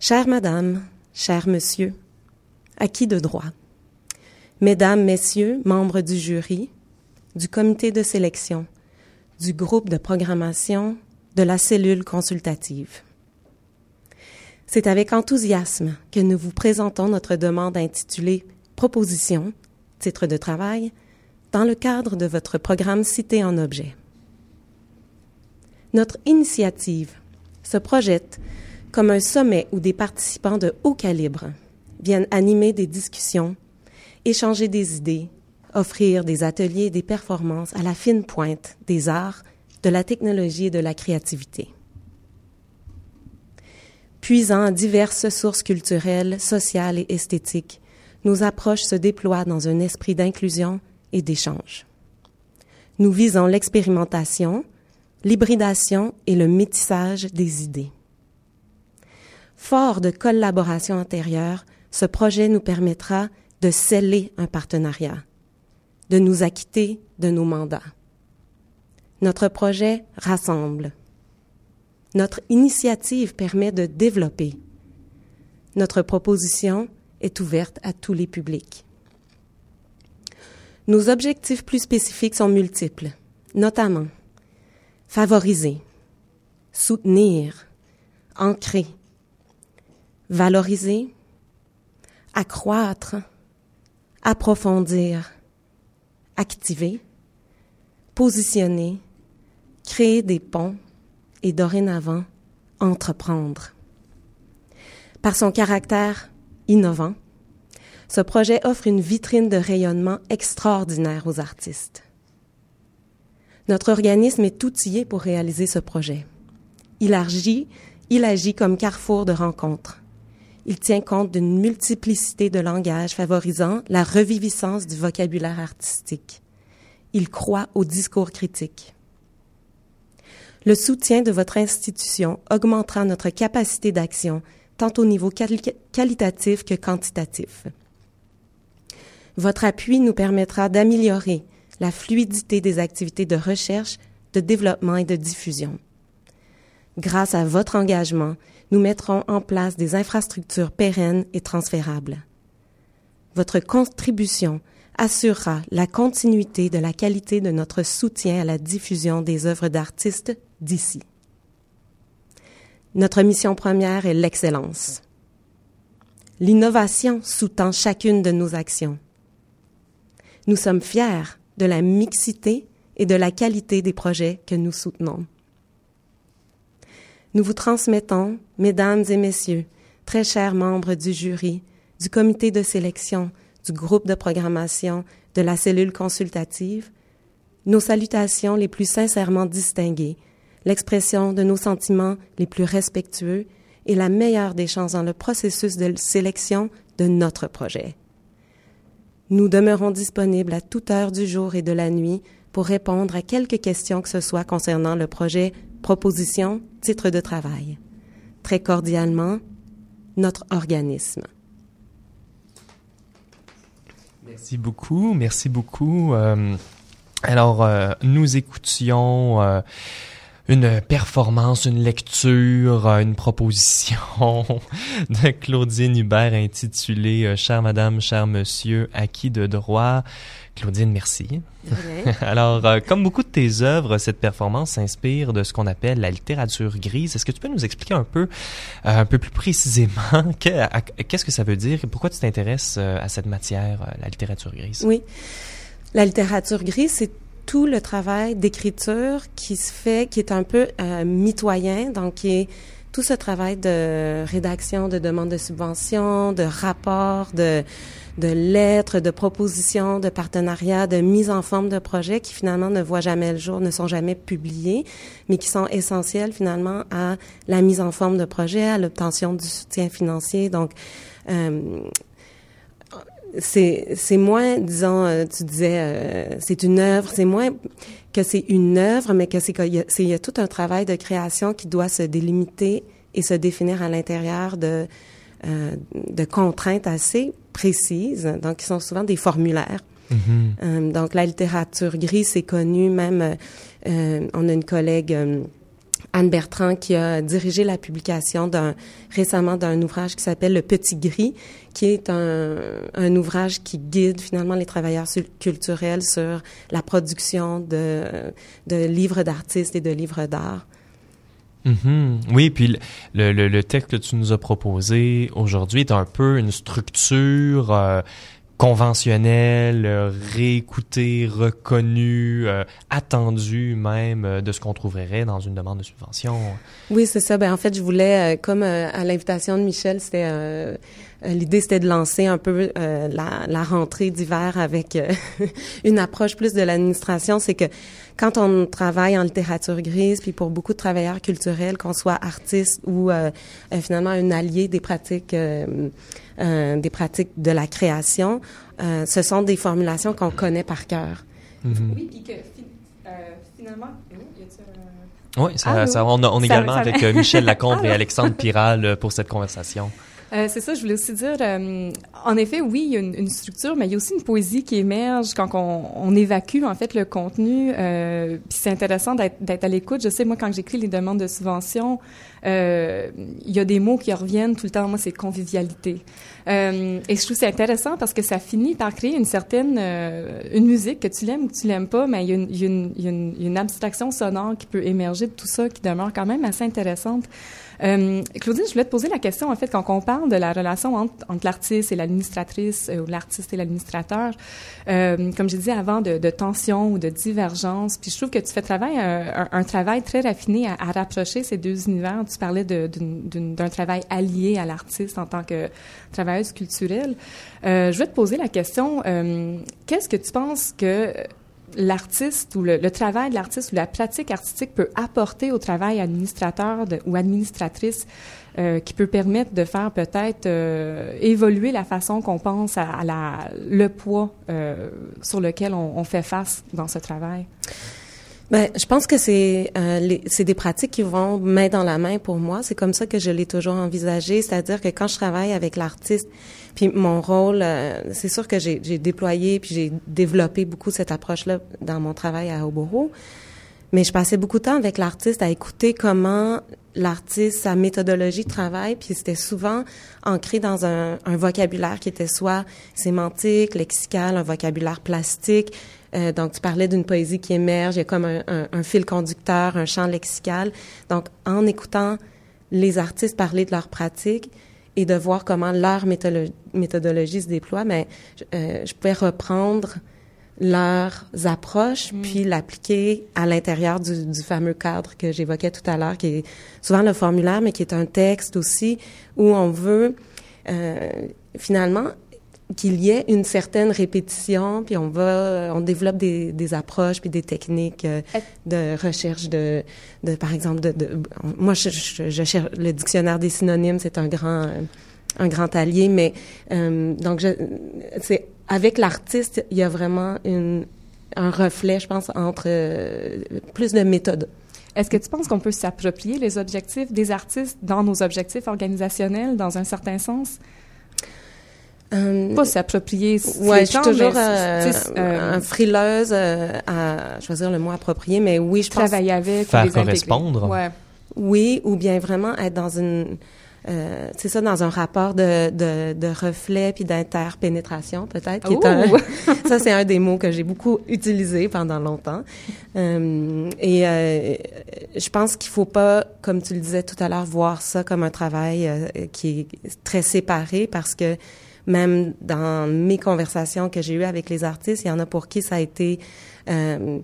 Chère Madame, cher Monsieur, acquis de droit, Mesdames, Messieurs, membres du jury, du comité de sélection, du groupe de programmation, de la cellule consultative. C'est avec enthousiasme que nous vous présentons notre demande intitulée Proposition, titre de travail, dans le cadre de votre programme cité en objet. Notre initiative se projette comme un sommet où des participants de haut calibre viennent animer des discussions, échanger des idées, offrir des ateliers et des performances à la fine pointe des arts, de la technologie et de la créativité. Puisant diverses sources culturelles, sociales et esthétiques, nos approches se déploient dans un esprit d'inclusion et d'échange. Nous visons l'expérimentation, l'hybridation et le métissage des idées. Fort de collaboration antérieure, ce projet nous permettra de sceller un partenariat, de nous acquitter de nos mandats. Notre projet rassemble. Notre initiative permet de développer. Notre proposition est ouverte à tous les publics. Nos objectifs plus spécifiques sont multiples, notamment favoriser, soutenir, ancrer, valoriser, accroître, approfondir, activer, positionner, créer des ponts et dorénavant entreprendre. Par son caractère innovant, ce projet offre une vitrine de rayonnement extraordinaire aux artistes. Notre organisme est outillé pour réaliser ce projet. Il agit, il agit comme carrefour de rencontres. Il tient compte d'une multiplicité de langages favorisant la reviviscence du vocabulaire artistique. Il croit au discours critique. Le soutien de votre institution augmentera notre capacité d'action, tant au niveau quali- qualitatif que quantitatif. Votre appui nous permettra d'améliorer la fluidité des activités de recherche, de développement et de diffusion. Grâce à votre engagement, nous mettrons en place des infrastructures pérennes et transférables. Votre contribution assurera la continuité de la qualité de notre soutien à la diffusion des œuvres d'artistes d'ici. Notre mission première est l'excellence. L'innovation sous-tend chacune de nos actions. Nous sommes fiers de la mixité et de la qualité des projets que nous soutenons. Nous vous transmettons, mesdames et messieurs, très chers membres du jury, du comité de sélection, du groupe de programmation, de la cellule consultative, nos salutations les plus sincèrement distinguées, l'expression de nos sentiments les plus respectueux et la meilleure des chances dans le processus de sélection de notre projet. Nous demeurons disponibles à toute heure du jour et de la nuit pour répondre à quelques questions que ce soit concernant le projet Proposition, titre de travail. Très cordialement, notre organisme. Merci beaucoup, merci beaucoup. Euh, alors, euh, nous écoutions euh, une performance, une lecture, une proposition (laughs) de Claudine Hubert intitulée Chère Madame, cher Monsieur, acquis de droit. Claudine, merci. (laughs) Alors, euh, comme beaucoup de tes œuvres, cette performance s'inspire de ce qu'on appelle la littérature grise. Est-ce que tu peux nous expliquer un peu, euh, un peu plus précisément, (laughs) qu'est-ce que ça veut dire? Pourquoi tu t'intéresses euh, à cette matière, la littérature grise? Oui. La littérature grise, c'est tout le travail d'écriture qui se fait, qui est un peu euh, mitoyen, donc qui est tout ce travail de rédaction, de demande de subvention, de rapport, de de lettres, de propositions, de partenariats, de mise en forme de projets qui finalement ne voient jamais le jour, ne sont jamais publiés, mais qui sont essentiels finalement à la mise en forme de projets, à l'obtention du soutien financier. Donc, euh, c'est c'est moins disons euh, tu disais euh, c'est une œuvre c'est moins que c'est une œuvre mais que c'est qu'il y a c'est il y a tout un travail de création qui doit se délimiter et se définir à l'intérieur de euh, de contraintes assez précises donc qui sont souvent des formulaires Mhm. euh, donc la littérature grise, c'est connu même. euh, on a une collègue. Anne Bertrand qui a dirigé la publication récemment d'un ouvrage qui s'appelle Le Petit Gris, qui est un, ouvrage qui guide finalement les travailleurs culturels sur la production de, livres d'artistes et de livres d'art. Mhm. Oui, puis le texte que tu nous as proposé aujourd'hui est un peu une structure euh, conventionnelle, euh, réécoutée, reconnue, euh, attendue même euh, de ce qu'on trouverait dans une demande de subvention. Oui, c'est ça. Ben en fait, je voulais, euh, comme à l'invitation de Michel, c'était l'idée, c'était de lancer un peu euh, la, la rentrée d'hiver avec euh, (laughs) une approche plus de l'administration. C'est que quand on travaille en littérature grise, puis pour beaucoup de travailleurs culturels, qu'on soit artiste ou euh, euh, finalement un allié des pratiques, euh, euh, des pratiques de la création, euh, ce sont des formulations qu'on connaît par cœur. Mhm. Oui, puis que fi- euh, finalement, y un- Oui, ça, Allô? ça- on, a- on est Ça- également ça- avec euh, Michel Lacombe (laughs) et Allô? Alexandre Piral euh, pour cette conversation. Euh, c'est ça, je voulais aussi dire, euh, en effet, oui, il y a une, une structure, mais il y a aussi une poésie qui émerge quand on, on évacue, en fait, le contenu. Euh, puis c'est intéressant d'être à l'écoute. Je sais, moi, quand j'écris les demandes de subvention, euh, il y a des mots qui reviennent tout le temps. Moi, c'est convivialité. Euh, et je trouve c'est intéressant parce que ça finit par créer une certaine euh, une musique que tu l'aimes ou que tu l'aimes pas, mais il y, a une, il, y a une, une abstraction sonore qui peut émerger de tout ça, qui demeure quand même assez intéressante. Euh, Claudine, je voulais te poser la question, en fait, quand on parle de la relation entre, entre l'artiste et l'administratrice, euh, ou l'artiste et l'administrateur, euh, comme j'ai dit avant, de, de tension ou de divergence, puis je trouve que tu fais travail, un, un, un travail très raffiné à, à rapprocher ces deux univers. Tu parlais d'un travail allié à l'artiste en tant que travailleuse culturelle. Euh, je vais te poser la question, euh, qu'est-ce que tu penses que l'artiste ou le, le travail de l'artiste ou la pratique artistique peut apporter au travail administrateur ou administratrice euh, qui peut permettre de faire peut-être euh, évoluer la façon qu'on pense à, la, le poids euh, sur lequel on, on fait face dans ce travail? Ben, je pense que c'est euh, c'est des pratiques qui vont main dans la main pour moi. C'est comme ça que je l'ai toujours envisagé, c'est-à-dire que quand je travaille avec l'artiste, puis mon rôle, euh, c'est sûr que j'ai j'ai déployé puis j'ai développé beaucoup cette approche-là dans mon travail à Oboro. Mais je passais beaucoup de temps avec l'artiste à écouter comment l'artiste, sa méthodologie de travail, puis c'était souvent ancré dans un, un vocabulaire qui était soit sémantique, lexical, un vocabulaire plastique. Euh, donc, tu parlais d'une poésie qui émerge, il y a comme un, un- un fil conducteur, un champ lexical. Donc, en écoutant les artistes parler de leur pratique et de voir comment leur méthodolo- méthodologie se déploie, mais je, euh, je pouvais reprendre leurs approches, puis l'appliquer à l'intérieur du, du fameux cadre que j'évoquais tout à l'heure, qui est souvent le formulaire, mais qui est un texte aussi, où on veut euh, finalement qu'il y ait une certaine répétition, puis on va, on développe des, des approches puis des techniques euh, de recherche de, de par exemple, de, de moi je, je, je cherche le dictionnaire des synonymes, c'est un grand, euh, un grand allié, mais euh, donc c'est avec l'artiste, il y a vraiment une, un reflet, je pense, entre euh, plus de méthodes. Est-ce que tu penses qu'on peut s'approprier les objectifs des artistes dans nos objectifs organisationnels, dans un certain sens? Euh, Pas s'approprier. Ouais, je suis toujours mais, euh, tu sais, euh, un frileuse euh, à choisir le mot approprié, mais oui, je pense Travailler avec, Faire les correspondre. Ouais. Oui, ou bien vraiment être dans une, euh, c'est ça, dans un rapport de, de, de reflet puis d'interpénétration peut-être. qui est un- Ouh! (laughs) ça, c'est un des mots que j'ai beaucoup utilisé pendant longtemps. Euh, et euh, je pense qu'il faut pas, comme tu le disais tout à l'heure, voir ça comme un travail euh, qui est très séparé parce que même dans mes conversations que j'ai eues avec les artistes, il y en a pour qui ça a été euh,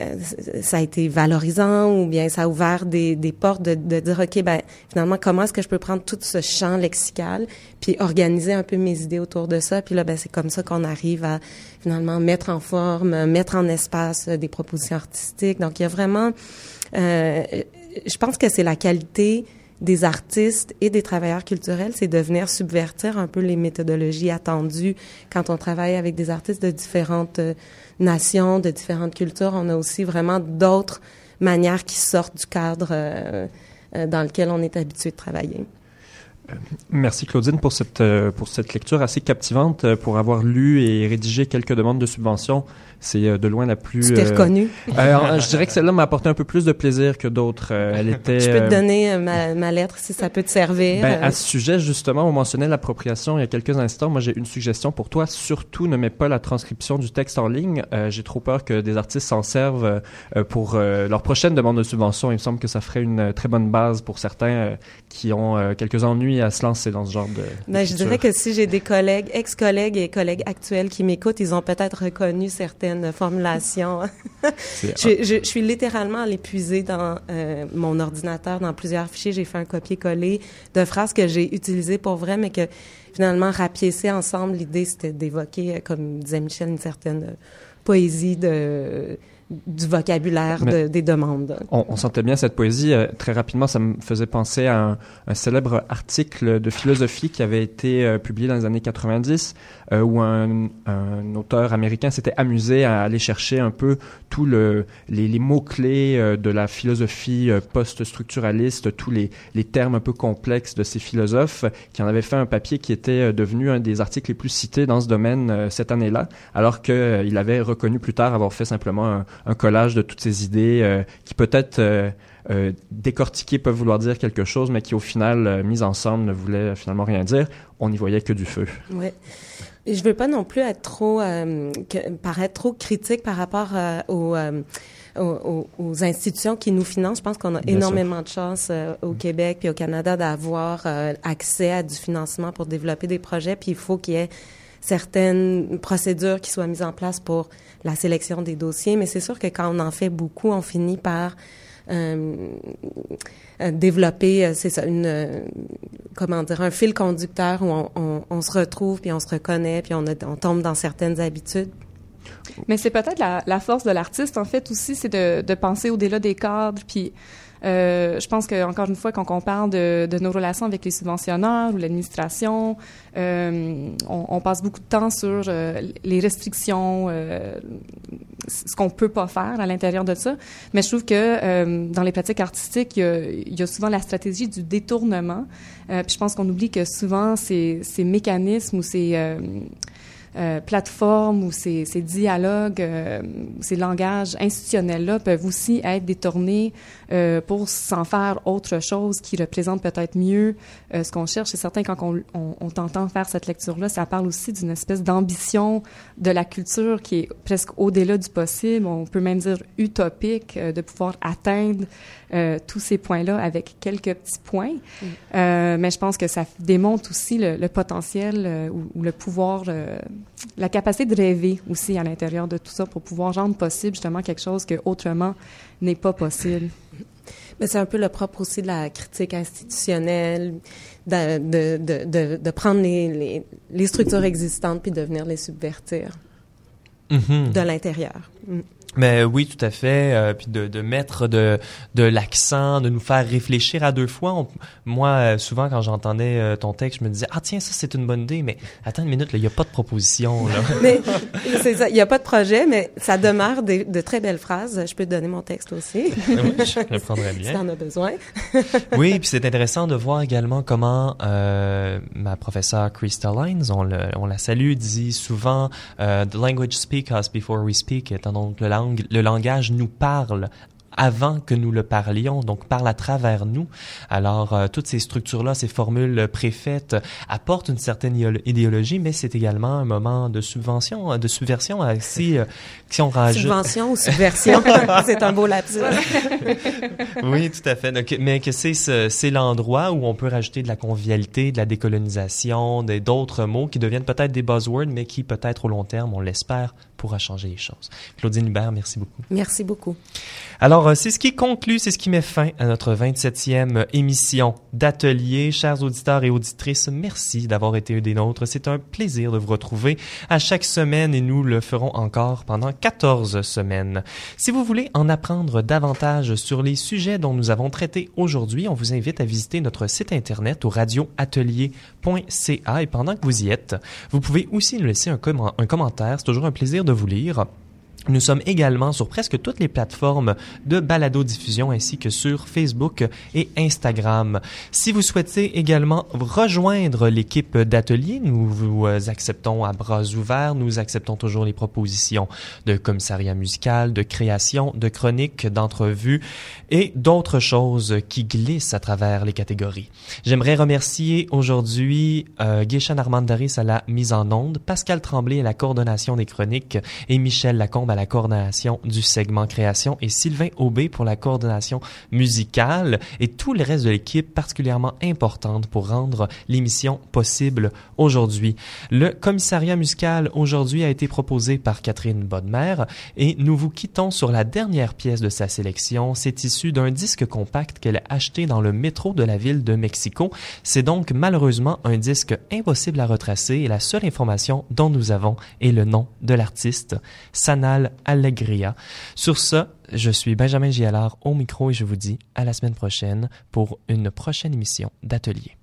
euh, ça a été valorisant ou bien ça a ouvert des, des portes de, de dire ok ben finalement comment est-ce que je peux prendre tout ce champ lexical puis organiser un peu mes idées autour de ça? Puis là ben c'est comme ça qu'on arrive à finalement mettre en forme mettre en espace des propositions artistiques. Donc il y a vraiment euh, je pense que c'est la qualité des artistes et des travailleurs culturels, c'est de venir subvertir un peu les méthodologies attendues quand on travaille avec des artistes de différentes euh, nations, de différentes cultures. On a aussi vraiment d'autres manières qui sortent du cadre euh, euh, dans lequel on est habitué de travailler. Merci Claudine pour cette, euh, pour cette lecture assez captivante, euh, pour avoir lu et rédigé quelques demandes de subvention. C'est euh, de loin la plus... Tu t'es euh, je dirais que celle-là m'a apporté un peu plus de plaisir que d'autres. Elle (laughs) était... Je peux te donner ma, ma lettre si ça peut te servir. Ben, à ce sujet, justement, on mentionnait l'appropriation il y a quelques instants. Moi, j'ai une suggestion pour toi. Surtout, ne mets pas la transcription du texte en ligne. Euh, j'ai trop peur que des artistes s'en servent pour euh, leur prochaine demande de subvention. Il me semble que ça ferait une très bonne base pour certains qui ont quelques ennuis à se lancer dans ce genre de. Ben, je dirais que si j'ai des collègues, ex-collègues et collègues actuels qui m'écoutent, ils ont peut-être reconnu certaines formulations. (laughs) je, je, je suis littéralement allée puiser dans euh, mon ordinateur, dans plusieurs fichiers. J'ai fait un copier-coller de phrases que j'ai utilisées pour vrai, mais que finalement, rapiécer ensemble, l'idée, c'était d'évoquer, euh, comme disait Michel, une certaine euh, poésie de du vocabulaire de- des demandes. On, on sentait bien cette poésie. Euh, très rapidement, ça me faisait penser à un, un célèbre article de philosophie qui avait été euh, publié dans les années 90, euh, où un, un auteur américain s'était amusé à aller chercher un peu tous le, les, les mots-clés euh, de la philosophie euh, post-structuraliste, tous les, les termes un peu complexes de ces philosophes, qui en avait fait un papier qui était euh, devenu un des articles les plus cités dans ce domaine cette année-là, alors qu'il avait reconnu plus tard avoir fait simplement un, collage de toutes ces idées qui peut-être euh, peuvent vouloir dire quelque chose, mais qui au final, euh, mises ensemble, ne voulaient finalement rien dire. On n'y voyait que du feu. Ouais. Je veux pas non plus être trop euh, que- paraître trop critique par rapport euh, aux, euh, aux, aux- institutions qui nous financent. Je pense qu'on a Bien énormément de chance euh, au Québec puis au Canada d'avoir euh, accès à du financement pour développer des projets. Puis il faut qu'il y ait certaines procédures qui soient mises en place pour la sélection des dossiers. Mais c'est sûr que quand on en fait beaucoup, on finit par développer, euh, c'est ça, une, euh, comment dire, un fil conducteur où on, se retrouve puis on se reconnaît puis on, tombe dans certaines habitudes. Mais c'est peut-être la, la force de l'artiste, en fait, aussi, c'est de, de penser au-delà des cadres, puis euh, je pense que encore une fois, quand on parle de, nos relations avec les subventionneurs ou l'administration, euh, on, passe beaucoup de temps sur euh, les restrictions, ce qu'on peut pas faire à l'intérieur de ça. Mais je trouve que dans les pratiques artistiques, il y, a, il y, a, souvent la stratégie du détournement. puis je pense qu'on oublie que souvent ces, ces mécanismes ou ces euh, plateformes ou ces, ces dialogues, euh, ces langages institutionnels-là peuvent aussi être détournés euh, pour s'en faire autre chose qui représente peut-être mieux euh, ce qu'on cherche. C'est certain quand on, on, on t'entend faire cette lecture-là, ça parle aussi d'une espèce d'ambition de la culture qui est presque au-delà du possible. On peut même dire utopique euh, de pouvoir atteindre euh, tous ces points-là avec quelques petits points. Mm. Euh, mais je pense que ça démontre aussi le, le potentiel euh, ou, ou, le pouvoir, la capacité de rêver aussi à l'intérieur de tout ça pour pouvoir rendre possible justement quelque chose que autrement n'est pas possible. Mais c'est un peu le propre aussi de la critique institutionnelle, de, de, de, de, de prendre les, les, les, structures existantes puis de venir les subvertir mm -hmm. de l'intérieur. Mm. Mais oui, tout à fait. Euh, puis de, de mettre de, de l'accent, de nous faire réfléchir à deux fois. On, moi, euh, souvent, quand j'entendais euh, ton texte, je me disais, ah tiens, ça c'est une bonne idée, mais attends une minute, il n'y a pas de proposition. Là. (laughs) mais c'est ça, il n'y a pas de projet, mais ça demeure des, de très belles phrases. Je peux te donner mon texte aussi. (laughs) oui, je le prendrais (laughs) bien. Si en as besoin. oui, puis c'est intéressant de voir également comment euh, ma professeure Crystal Lines, on, le, on la salue, dit souvent, The language speak us before we speak, étant donc le langue le langage nous parle avant que nous le parlions, donc parle à travers nous. Alors, euh, toutes ces structures-là, ces formules préfaites apportent une certaine idéologie, mais c'est également un moment de subvention, de subversion. Euh, si, euh, si on rajoute... Subvention ou subversion, (laughs) c'est un beau lapsus. (laughs) oui, tout à fait. Donc, mais que c'est c'est l'endroit où on peut rajouter de la convivialité, de la décolonisation, d'autres mots qui deviennent peut-être des buzzwords, mais qui peut-être au long terme, on l'espère, pourra changer les choses. Claudine Hubert, merci beaucoup. Merci beaucoup. Alors, c'est ce qui conclut, c'est ce qui met fin à notre 27e émission d'atelier. Chers auditeurs et auditrices, merci d'avoir été des nôtres. C'est un plaisir de vous retrouver à chaque semaine et nous le ferons encore pendant 14 semaines. Si vous voulez en apprendre davantage sur les sujets dont nous avons traité aujourd'hui, on vous invite à visiter notre site internet au radioatelier.ca et pendant que vous y êtes, vous pouvez aussi nous laisser un, un commentaire. C'est toujours un plaisir de vous lire. Nous sommes également sur presque toutes les plateformes de balado-diffusion ainsi que sur Facebook et Instagram. Si vous souhaitez également rejoindre l'équipe d'atelier, nous vous acceptons à bras ouverts. Nous acceptons toujours les propositions de commissariat musical, de création, de chroniques, d'entrevues et d'autres choses qui glissent à travers les catégories. J'aimerais remercier aujourd'hui euh, Guéchan Armandaris à la mise en onde, Pascal Tremblay à la coordination des chroniques et Michel Lacombe à la coordination du segment création et Sylvain Aubé pour la coordination musicale et tout le reste de l'équipe particulièrement importante pour rendre l'émission possible aujourd'hui. Le commissariat musical aujourd'hui a été proposé par Catherine Bodmer et nous vous quittons sur la dernière pièce de sa sélection. C'est issu d'un disque compact qu'elle a acheté dans le métro de la ville de Mexico. C'est donc malheureusement un disque impossible à retracer et la seule information dont nous avons est le nom de l'artiste, Sanal Allegria. Sur ce, je suis Benjamin Gialard au micro et je vous dis à la semaine prochaine pour une prochaine émission d'Atelier.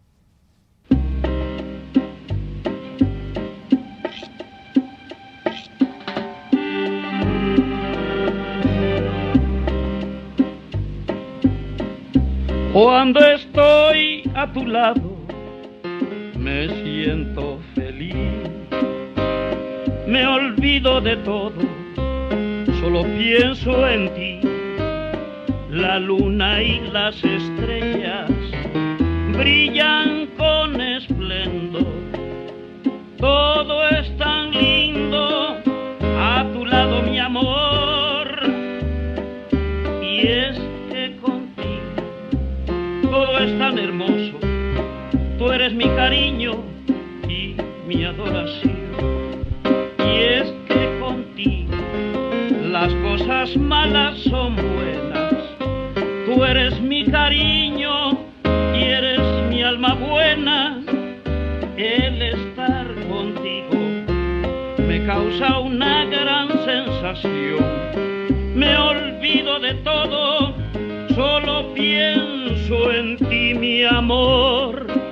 Solo pienso en ti. La luna y las estrellas brillan con esplendor. Todo es tan lindo a tu lado, mi amor. Y es que contigo todo es tan hermoso. Tú eres mi cariño y mi adoración. Cosas malas son buenas. Tú eres mi cariño y eres mi alma buena. El estar contigo me causa una gran sensación. Me olvido de todo, solo pienso en ti, mi amor.